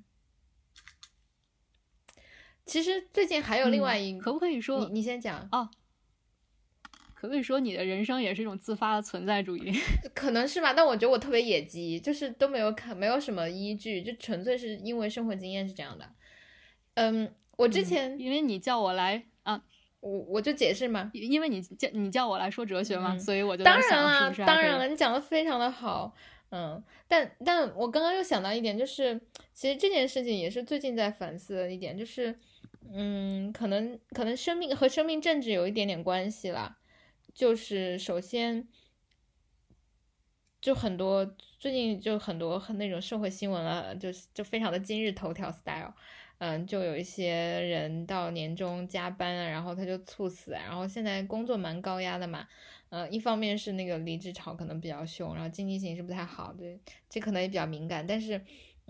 其实最近还有另外一，可不可以说你你先讲哦？可不可以说你的人生也是一种自发的存在主义？(laughs) 可能是吧，但我觉得我特别野鸡，就是都没有看，没有什么依据，就纯粹是因为生活经验是这样的。嗯，我之前因为你叫我来啊，我我就解释嘛，因为你叫你叫我来说哲学嘛，嗯所以我就当然了，是当然了，你讲的非常的好。嗯，但但我刚刚又想到一点，就是其实这件事情也是最近在反思的一点，就是嗯，可能可能生命和生命政治有一点点关系啦。就是首先，就很多最近就很多很那种社会新闻了，就是就非常的今日头条 style。嗯，就有一些人到年终加班啊，然后他就猝死，然后现在工作蛮高压的嘛。呃，一方面是那个离职潮可能比较凶，然后经济形势不太好，对，这可能也比较敏感，但是。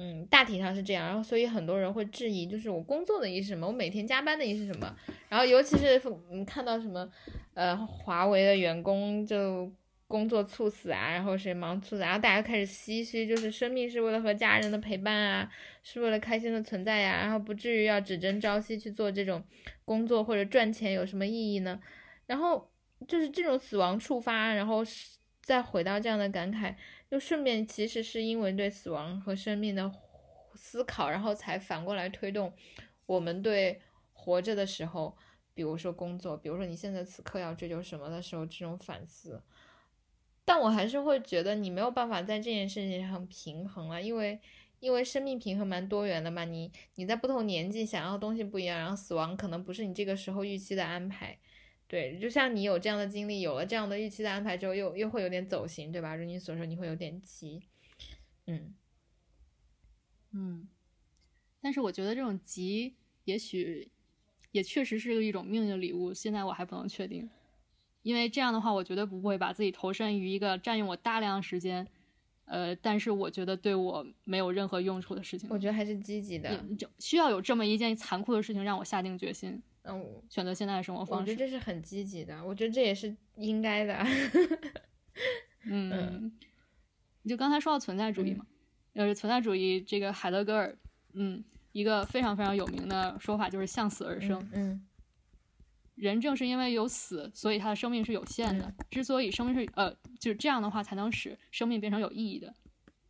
嗯，大体上是这样，然后所以很多人会质疑，就是我工作的意义是什么？我每天加班的意义是什么？然后尤其是嗯看到什么，呃，华为的员工就工作猝死啊，然后谁忙猝死，然后大家开始唏嘘，就是生命是为了和家人的陪伴啊，是为了开心的存在呀，然后不至于要只争朝夕去做这种工作或者赚钱有什么意义呢？然后就是这种死亡触发，然后再回到这样的感慨。就顺便，其实是因为对死亡和生命的思考，然后才反过来推动我们对活着的时候，比如说工作，比如说你现在此刻要追求什么的时候，这种反思。但我还是会觉得你没有办法在这件事情上平衡了，因为因为生命平衡蛮多元的嘛，你你在不同年纪想要的东西不一样，然后死亡可能不是你这个时候预期的安排。对，就像你有这样的经历，有了这样的预期的安排之后，又又会有点走形，对吧？如你所说，你会有点急，嗯嗯。但是我觉得这种急，也许也确实是一种命运的礼物。现在我还不能确定，因为这样的话，我绝对不会把自己投身于一个占用我大量时间，呃，但是我觉得对我没有任何用处的事情。我觉得还是积极的，需要有这么一件残酷的事情让我下定决心。嗯，选择现在的生活方式，我觉得这是很积极的。我觉得这也是应该的。(laughs) 嗯，你就刚才说到存在主义嘛，呃，存在主义这个海德格尔，嗯，一个非常非常有名的说法就是向死而生。嗯，人正是因为有死，所以他的生命是有限的。之所以生命是呃，就是这样的话，才能使生命变成有意义的。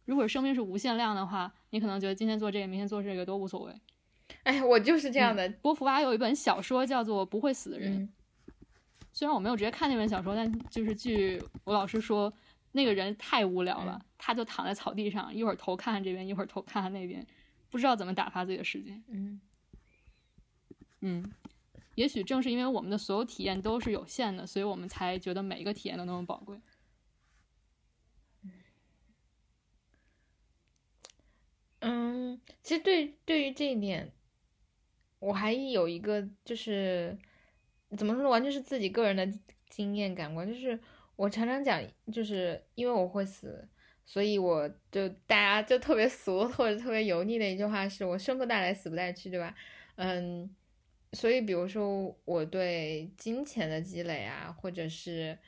如果生命是无限量的话，你可能觉得今天做这个，明天做这个都无所谓。哎，我就是这样的。波伏娃有一本小说叫做《不会死的人》，虽然我没有直接看那本小说，但就是据我老师说，那个人太无聊了，他就躺在草地上，一会儿头看看这边，一会儿头看看那边，不知道怎么打发自己的时间。嗯嗯，也许正是因为我们的所有体验都是有限的，所以我们才觉得每一个体验都那么宝贵。嗯，其实对对于这一点。我还有一个，就是怎么说呢，完全是自己个人的经验感官。就是我常常讲，就是因为我会死，所以我就大家就特别俗或者特别油腻的一句话是：我生不带来，死不带去，对吧？嗯，所以比如说我对金钱的积累啊，或者是。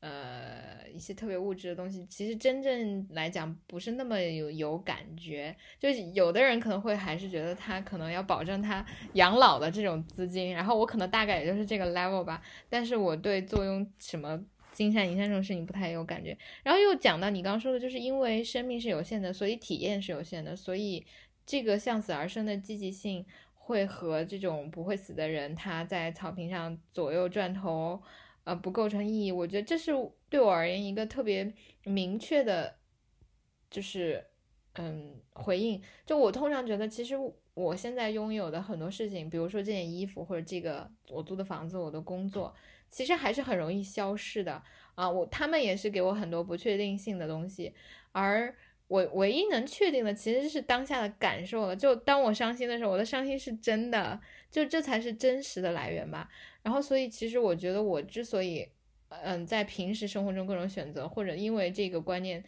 呃，一些特别物质的东西，其实真正来讲不是那么有有感觉。就有的人可能会还是觉得他可能要保证他养老的这种资金，然后我可能大概也就是这个 level 吧。但是我对坐拥什么金山银山这种事情不太有感觉。然后又讲到你刚刚说的，就是因为生命是有限的，所以体验是有限的，所以这个向死而生的积极性会和这种不会死的人他在草坪上左右转头。呃，不构成意义。我觉得这是对我而言一个特别明确的，就是嗯回应。就我通常觉得，其实我现在拥有的很多事情，比如说这件衣服，或者这个我租的房子，我的工作，其实还是很容易消逝的啊。我他们也是给我很多不确定性的东西，而我唯一能确定的，其实是当下的感受了。就当我伤心的时候，我的伤心是真的，就这才是真实的来源吧。然后，所以其实我觉得，我之所以，嗯，在平时生活中各种选择，或者因为这个观念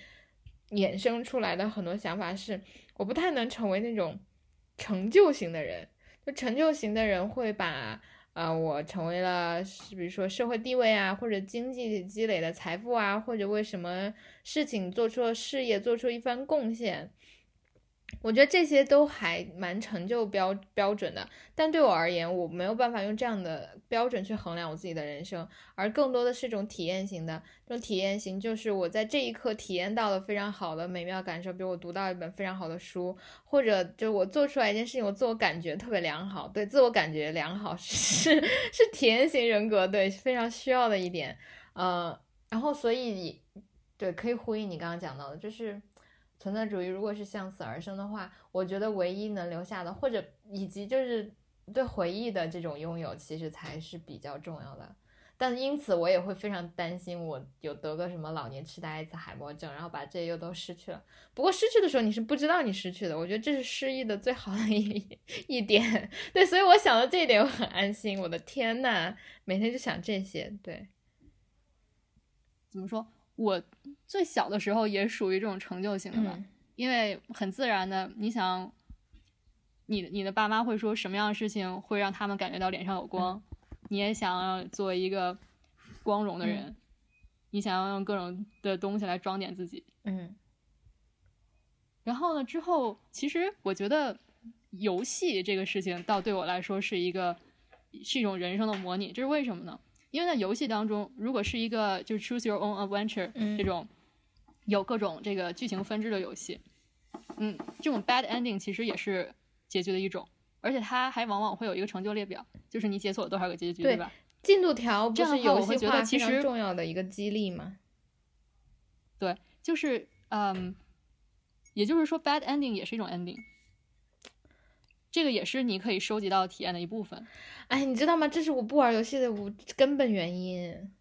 衍生出来的很多想法，是我不太能成为那种成就型的人。就成就型的人会把，呃，我成为了，比如说社会地位啊，或者经济积累的财富啊，或者为什么事情做出了事业，做出一番贡献。我觉得这些都还蛮成就标标准的，但对我而言，我没有办法用这样的标准去衡量我自己的人生，而更多的是一种体验型的。这种体验型就是我在这一刻体验到了非常好的美妙感受，比如我读到一本非常好的书，或者就我做出来一件事情，我自我感觉特别良好。对，自我感觉良好 (laughs) 是是体验型人格对非常需要的一点。呃，然后所以对可以呼应你刚刚讲到的，就是。存在主义如果是向死而生的话，我觉得唯一能留下的，或者以及就是对回忆的这种拥有，其实才是比较重要的。但因此，我也会非常担心，我有得个什么老年痴呆、艾滋海默症，然后把这些又都失去了。不过失去的时候，你是不知道你失去的。我觉得这是失忆的最好的一 (laughs) 一点。对，所以我想到这一点，我很安心。我的天呐，每天就想这些。对，怎么说？我最小的时候也属于这种成就型的吧，嗯因为很自然的，你想，你你的爸妈会说什么样的事情会让他们感觉到脸上有光，你也想要做一个光荣的人，你想要用各种的东西来装点自己。嗯然后呢，之后其实我觉得游戏这个事情，倒对我来说是一个是一种人生的模拟。这是为什么呢？因为在游戏当中，如果是一个就是 choose your own adventure、嗯这种有各种这个剧情分支的游戏，嗯，这种 bad ending 其实也是结局的一种，而且它还往往会有一个成就列表，就是你解锁了多少个结局，对吧？进度条不这样是游戏化非常得其实重要的一个激励吗？对，就是嗯，也就是说 bad ending 也是一种 ending，这个也是你可以收集到体验的一部分。哎，你知道吗？这是我不玩游戏的我根本原因。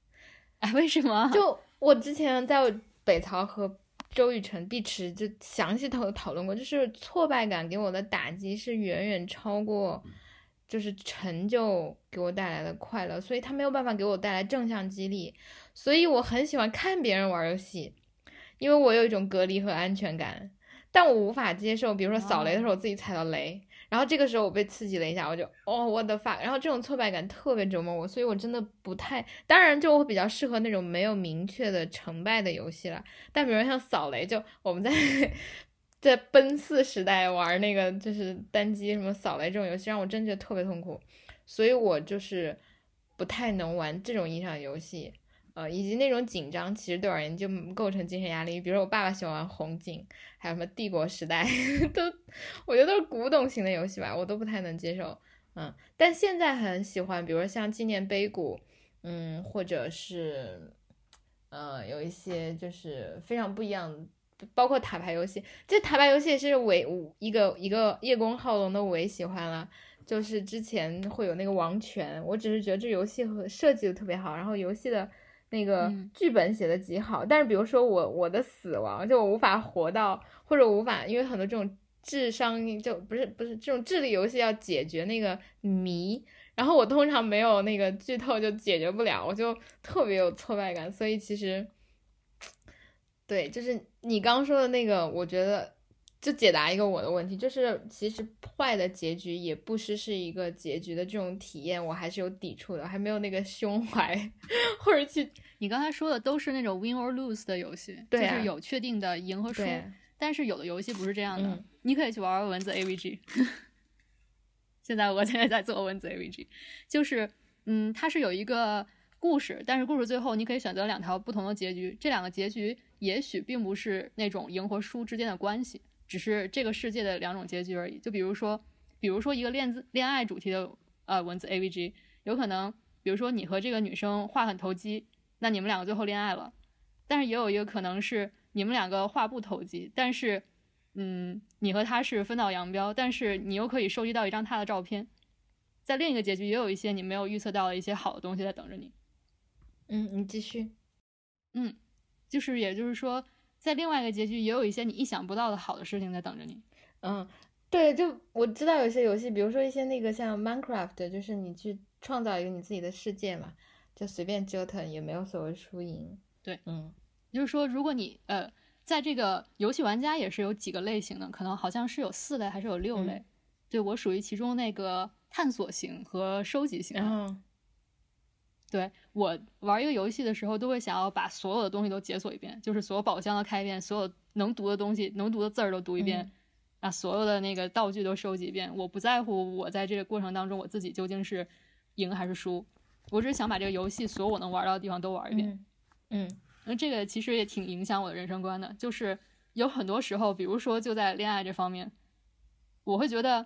哎，为什么？就我之前在北曹和周雨辰、碧池就详细讨讨论过，就是挫败感给我的打击是远远超过就是成就给我带来的快乐，所以他没有办法给我带来正向激励，所以我很喜欢看别人玩游戏，因为我有一种隔离和安全感，但我无法接受，比如说扫雷的时候我自己踩到雷。然后这个时候我被刺激了一下，我就哦我的发，然后这种挫败感特别折磨我，所以我真的不太，当然就我比较适合那种没有明确的成败的游戏了。但比如像扫雷，就我们在在奔四时代玩那个就是单机什么扫雷这种游戏，让我真觉得特别痛苦，所以我就是不太能玩这种意义上的游戏。呃，以及那种紧张，其实对我而言就构成精神压力。比如说我爸爸喜欢玩红警，还有什么帝国时代，(laughs) 都我觉得都是古董型的游戏吧，我都不太能接受。嗯，但现在很喜欢，比如说像纪念碑谷，嗯，或者是呃有一些就是非常不一样的，包括塔牌游戏。这塔牌游戏也是伪一个一个叶公好龙的我也喜欢了。就是之前会有那个王权，我只是觉得这游戏和设计的特别好，然后游戏的。那个嗯。剧本写的极好，但是比如说我我的死亡，就我无法活到，或者我无法，因为很多这种智商就不是不是这种智力游戏要解决那个谜，然后我通常没有那个剧透就解决不了，我就特别有挫败感，所以其实，对，就是你刚说的那个，我觉得就解答一个我的问题，就是其实坏的结局也不失是一个结局的这种体验，我还是有抵触的，还没有那个胸怀或者去你刚才说的都是那种 win or lose 的游戏，对啊就是有确定的赢和输。对。但是有的游戏不是这样的，嗯你可以去玩玩文字 AVG。现在我现在在做文字 AVG，就是嗯，它是有一个故事，但是故事最后你可以选择两条不同的结局，这两个结局也许并不是那种赢和输之间的关系，只是这个世界的两种结局而已。就比如说，比如说一个恋字恋爱主题的呃文字 AVG，有可能比如说你和这个女生话很投机，那你们两个最后恋爱了，但是也有一个可能是你们两个话不投机，但是嗯，你和他是分道扬镳，但是你又可以收集到一张他的照片。在另一个结局，也有一些你没有预测到的一些好的东西在等着你。嗯，你继续。嗯就是也就是说，在另外一个结局，也有一些你意想不到的好的事情在等着你。嗯，对，就我知道有些游戏，比如说一些那个像 Minecraft，就是你去创造一个你自己的世界嘛，就随便折腾，也没有所谓输赢。对，嗯就是说，如果你呃，在这个游戏玩家也是有几个类型的，可能好像是有四类还是有六类。嗯对我属于其中那个探索型和收集型的。对我玩一个游戏的时候，都会想要把所有的东西都解锁一遍，就是所有宝箱都开一遍，所有能读的东西、能读的字儿都读一遍，嗯啊，所有的那个道具都收集一遍。我不在乎我在这个过程当中我自己究竟是赢还是输，我只是想把这个游戏所有我能玩到的地方都玩一遍。嗯嗯那这个其实也挺影响我的人生观的，就是有很多时候，比如说就在恋爱这方面，我会觉得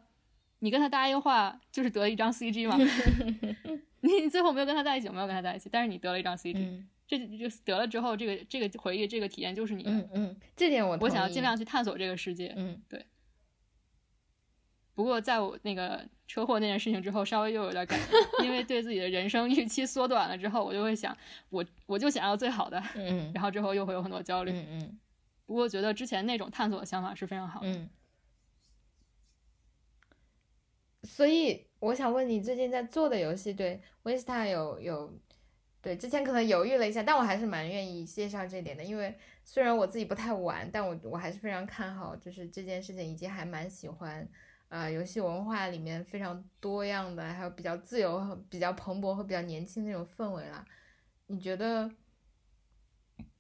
你跟他搭一个话，就是得一张 CG 嘛。(laughs) 你最后没有跟他在一起，我没有跟他在一起，但是你得了一张 CG，、嗯这就就得了之后，这个这个回忆，这个体验就是你的。嗯嗯，这点我我想要尽量去探索这个世界。嗯对不过在我那个车祸那件事情之后，稍微又有点改变，因为对自己的人生预期缩短了之后，我就会想，我我就想要最好的，嗯然后之后又会有很多焦虑。嗯嗯不过觉得之前那种探索的想法是非常好的。嗯。所以我想问你，最近在做的游戏对 Vista 有有对，之前可能犹豫了一下，但我还是蛮愿意介绍这点的，因为虽然我自己不太玩，但我我还是非常看好，就是这件事情，以及还蛮喜欢，呃，游戏文化里面非常多样的，还有比较自由、比较蓬勃和比较年轻那种氛围啦。你觉得？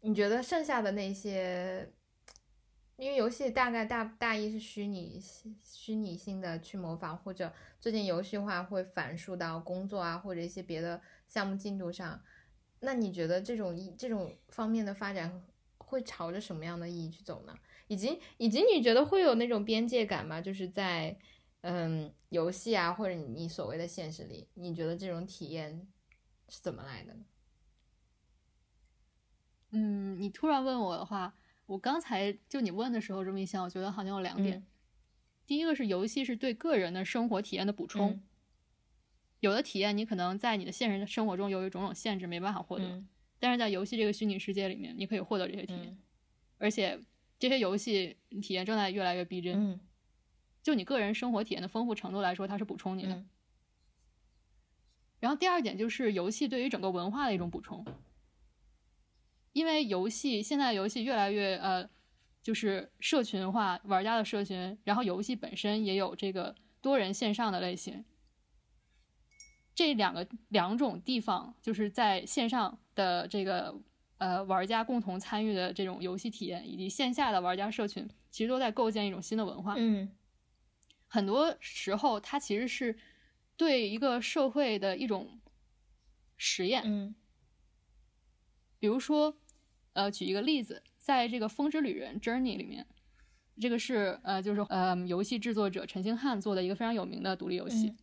你觉得剩下的那些？因为游戏大概大大意是虚拟虚拟性的去模仿，或者最近游戏化会反述到工作啊，或者一些别的项目进度上。那你觉得这种一这种方面的发展会朝着什么样的意义去走呢？以及以及你觉得会有那种边界感吗？就是在嗯游戏啊，或者你所谓的现实里，你觉得这种体验是怎么来的呢？嗯，你突然问我的话。我刚才就你问的时候这么一想，我觉得好像有两点。第一个是游戏是对个人的生活体验的补充，有的体验你可能在你的现实生活中由于种种限制没办法获得，但是在游戏这个虚拟世界里面，你可以获得这些体验，而且这些游戏体验正在越来越逼真。就你个人生活体验的丰富程度来说，它是补充你的。然后第二点就是游戏对于整个文化的一种补充。因为游戏现在游戏越来越呃，就是社群化，玩家的社群，然后游戏本身也有这个多人线上的类型。这两个两种地方，就是在线上的这个呃玩家共同参与的这种游戏体验，以及线下的玩家社群，其实都在构建一种新的文化。嗯，很多时候它其实是对一个社会的一种实验。嗯。比如说，呃，举一个例子，在这个《风之旅人》Journey 里面，这个是呃，就是呃，游戏制作者陈星汉做的一个非常有名的独立游戏。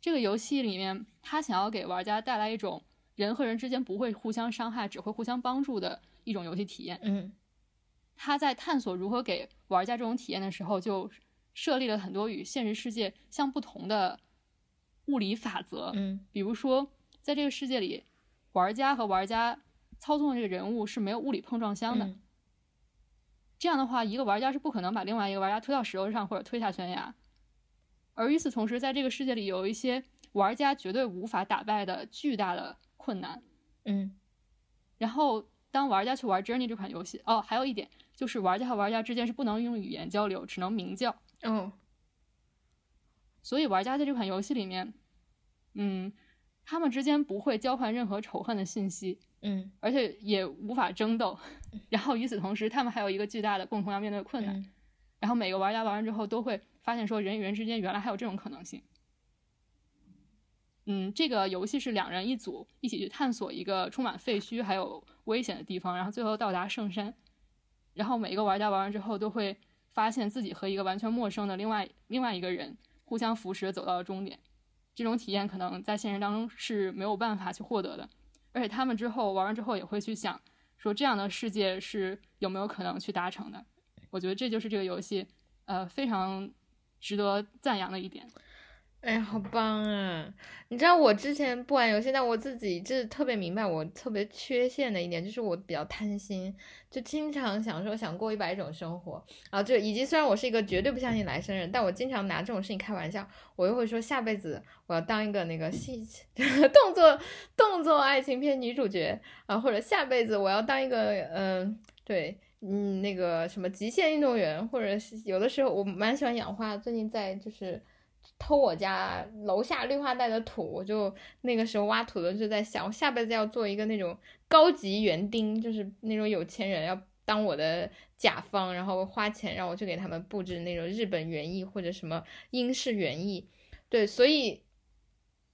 这个游戏里面，他想要给玩家带来一种人和人之间不会互相伤害，只会互相帮助的一种游戏体验。嗯，他在探索如何给玩家这种体验的时候，就设立了很多与现实世界相不同的物理法则。嗯，比如说，在这个世界里，玩家和玩家。操纵的这个人物是没有物理碰撞箱的，这样的话，一个玩家是不可能把另外一个玩家推到石头上或者推下悬崖。而与此同时，在这个世界里有一些玩家绝对无法打败的巨大的困难。嗯，然后当玩家去玩 Journey 这款游戏，哦，还有一点就是玩家和玩家之间是不能用语言交流，只能鸣叫。哦，所以玩家在这款游戏里面，嗯，他们之间不会交换任何仇恨的信息。嗯，而且也无法争斗，然后与此同时，他们还有一个巨大的共同要面对的困难，然后每个玩家玩完之后都会发现说，人与人之间原来还有这种可能性。嗯，这个游戏是两人一组，一起去探索一个充满废墟还有危险的地方，然后最后到达圣山，然后每一个玩家玩完之后都会发现自己和一个完全陌生的另外另外一个人互相扶持走到了终点，这种体验可能在现实当中是没有办法去获得的。而且他们之后玩完之后也会去想，说这样的世界是有没有可能去达成的？我觉得这就是这个游戏，呃，非常值得赞扬的一点。哎呀，好棒啊！你知道我之前不玩游戏，但我自己就是特别明白我特别缺陷的一点，就是我比较贪心，就经常想说想过一百种生活。然后就以及虽然我是一个绝对不相信来生人，但我经常拿这种事情开玩笑。我又会说下辈子我要当一个那个戏 (laughs) 动作动作爱情片女主角啊，或者下辈子我要当一个嗯对嗯那个什么极限运动员，或者是有的时候我蛮喜欢养花，最近在就是。偷我家楼下绿化带的土，我就那个时候挖土的就在想，我下辈子要做一个那种高级园丁，就是那种有钱人要当我的甲方，然后花钱让我去给他们布置那种日本园艺或者什么英式园艺。对，所以，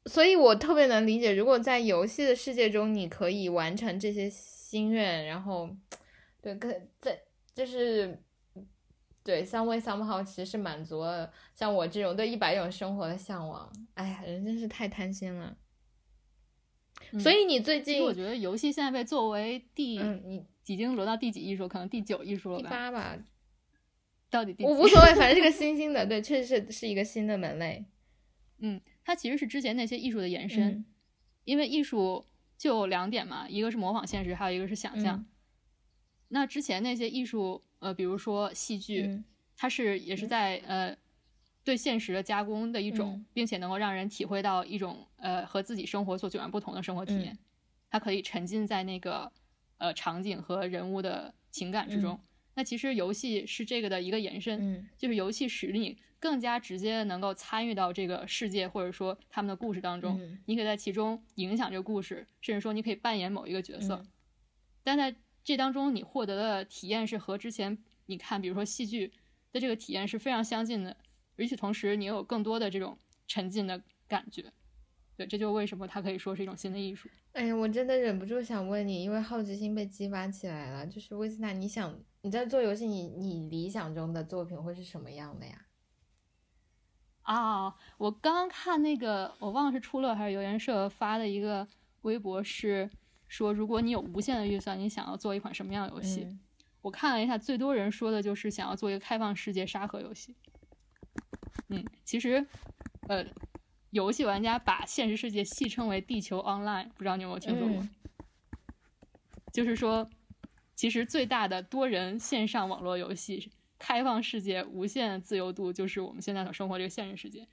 所以我特别能理解，如果在游戏的世界中你可以完成这些心愿，然后，对，可在就是。对，some way somehow 其实是满足了像我这种对一百种生活的向往。哎呀，人真是太贪心了。所以你最近，我觉得游戏现在被作为第，嗯，你已经轮到第几艺术？可能第九艺术了吧？第八吧。到底第？我无所谓，反正是个新兴的，对，确实是是一个新的门类。(laughs) 嗯，它其实是之前那些艺术的延伸，因为艺术就两点嘛，一个是模仿现实，还有一个是想象。那之前那些艺术。呃，比如说戏剧，它是也是在呃对现实的加工的一种，并且能够让人体会到一种呃和自己生活所迥然不同的生活体验。它可以沉浸在那个呃场景和人物的情感之中。那其实游戏是这个的一个延伸，嗯就是游戏使你更加直接的能够参与到这个世界或者说他们的故事当中，嗯你可以在其中影响这个故事，甚至说你可以扮演某一个角色。嗯但在这当中，你获得的体验是和之前你看，比如说戏剧的这个体验是非常相近的。与此同时，你有更多的这种沉浸的感觉。对，这就是为什么它可以说是一种新的艺术。哎呀，我真的忍不住想问你，因为好奇心被激发起来了。就是威斯塔，你想你在做游戏，你你理想中的作品会是什么样的呀？啊，我刚刚看那个，我忘了是出乐还是游研社发的一个微博，是说如果你有无限的预算，你想要做一款什么样的游戏？嗯我看了一下，最多人说的就是想要做一个开放世界沙盒游戏。嗯，其实，呃，游戏玩家把现实世界戏称为“地球 Online”，不知道你有没有听说过？嗯就是说，其实最大的多人线上网络游戏，开放世界、无限自由度，就是我们现在所生活这个现实世界。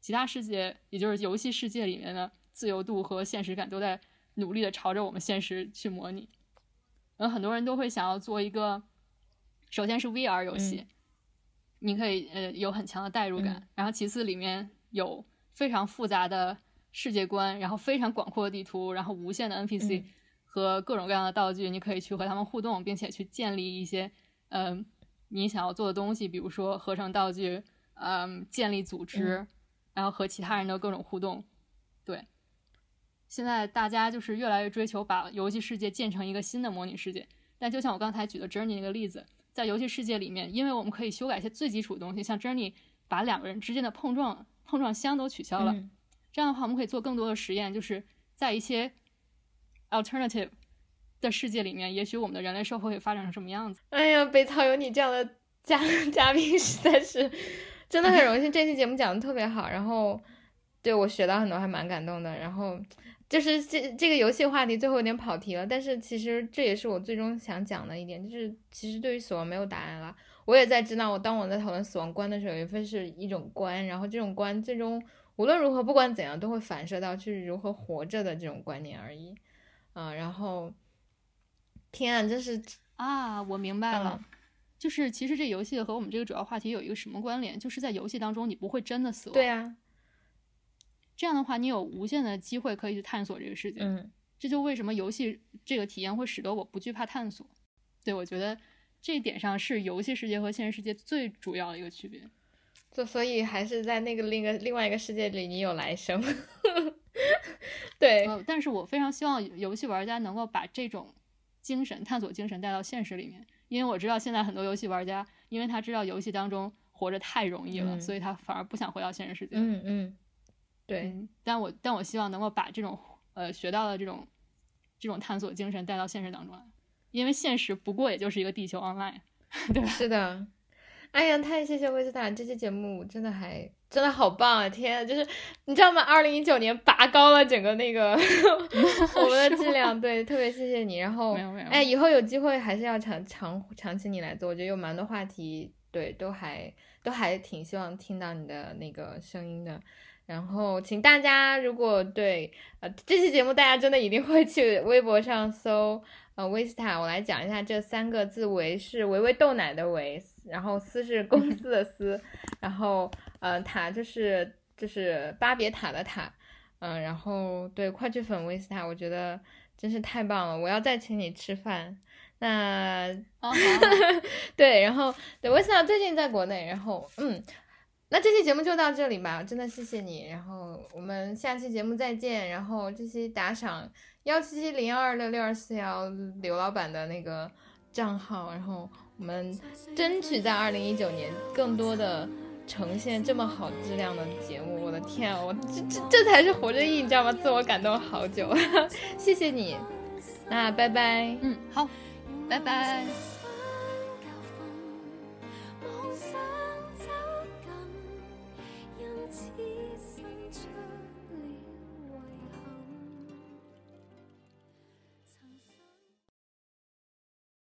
其他世界，也就是游戏世界里面的自由度和现实感，都在努力的朝着我们现实去模拟。然后很多人都会想要做一个，首先是 VR 游戏，嗯你可以呃有很强的代入感，嗯然后其次里面有非常复杂的世界观，然后非常广阔的地图，然后无限的 NPC、嗯和各种各样的道具，你可以去和他们互动，并且去建立一些嗯、你想要做的东西，比如说合成道具，嗯、建立组织，嗯然后和其他人的各种互动。对，现在大家就是越来越追求把游戏世界建成一个新的模拟世界。但就像我刚才举的 Journey 那个例子，在游戏世界里面，因为我们可以修改一些最基础的东西，像 Journey 把两个人之间的碰撞碰撞箱都取消了。嗯这样的话，我们可以做更多的实验，就是在一些 alternative 的世界里面，也许我们的人类社会会发展成什么样子。哎呀，北草有你这样的嘉 (laughs) 嘉宾，实在是真的很荣幸。这期节目讲的特别好，然后对我学到很多，还蛮感动的。然后就是这这个游戏话题最后有点跑题了，但是其实这也是我最终想讲的一点，就是其实对于死亡没有答案了。我也在知道，我当我在讨论死亡观的时候，也会是一种观，然后这种观最终无论如何，不管怎样，都会反射到去如何活着的这种观念而已。啊、然后天啊，真是啊，我明白了。嗯就是其实这游戏和我们这个主要话题有一个什么关联？就是在游戏当中你不会真的死亡，对啊，这样的话你有无限的机会可以去探索这个世界。嗯。这就为什么游戏这个体验会使得我不惧怕探索。对我觉得这一点上是游戏世界和现实世界最主要的一个区别。就所以还是在那个另一个另外一个世界里，你有来生。(laughs) 对，呃，但是我非常希望游戏玩家能够把这种精神、探索精神带到现实里面，因为我知道现在很多游戏玩家，因为他知道游戏当中活着太容易了，嗯所以他反而不想回到现实世界。嗯嗯，对，嗯，但我但我希望能够把这种呃学到的这种这种探索精神带到现实当中来，因为现实不过也就是一个地球 online，(laughs) 对吧？是的。哎呀，太谢谢威斯塔，这期节目真的还真的好棒啊！天啊，就是你知道吗？二零一九年拔高了整个那个 (laughs) (laughs) 我们的质量，对，特别谢谢你。然后没有没有哎，以后有机会还是要长长长期你来做，我觉得有蛮多话题，对，都还都还挺希望听到你的那个声音的。然后，请大家如果对呃这期节目，大家真的一定会去微博上搜呃维斯塔，我来讲一下这三个字，维是维维豆奶的维，然后司是公 (laughs) 司的司，然后呃塔就是就是巴别塔的塔，嗯、然后对，快去粉维斯塔，我觉得真是太棒了，我要再请你吃饭。那啊，好好 (laughs) 对，然后对维斯塔最近在国内，然后嗯，那这期节目就到这里吧，真的谢谢你，然后我们下期节目再见，然后这期打赏幺七七零幺二六六二四幺刘老板的那个账号，然后我们争取在二零一九年更多的呈现这么好质量的节目，我的天啊，我这这这才是活着意义，你知道吗？自我感动好久，(laughs) 谢谢你，那拜拜。嗯，好，拜拜。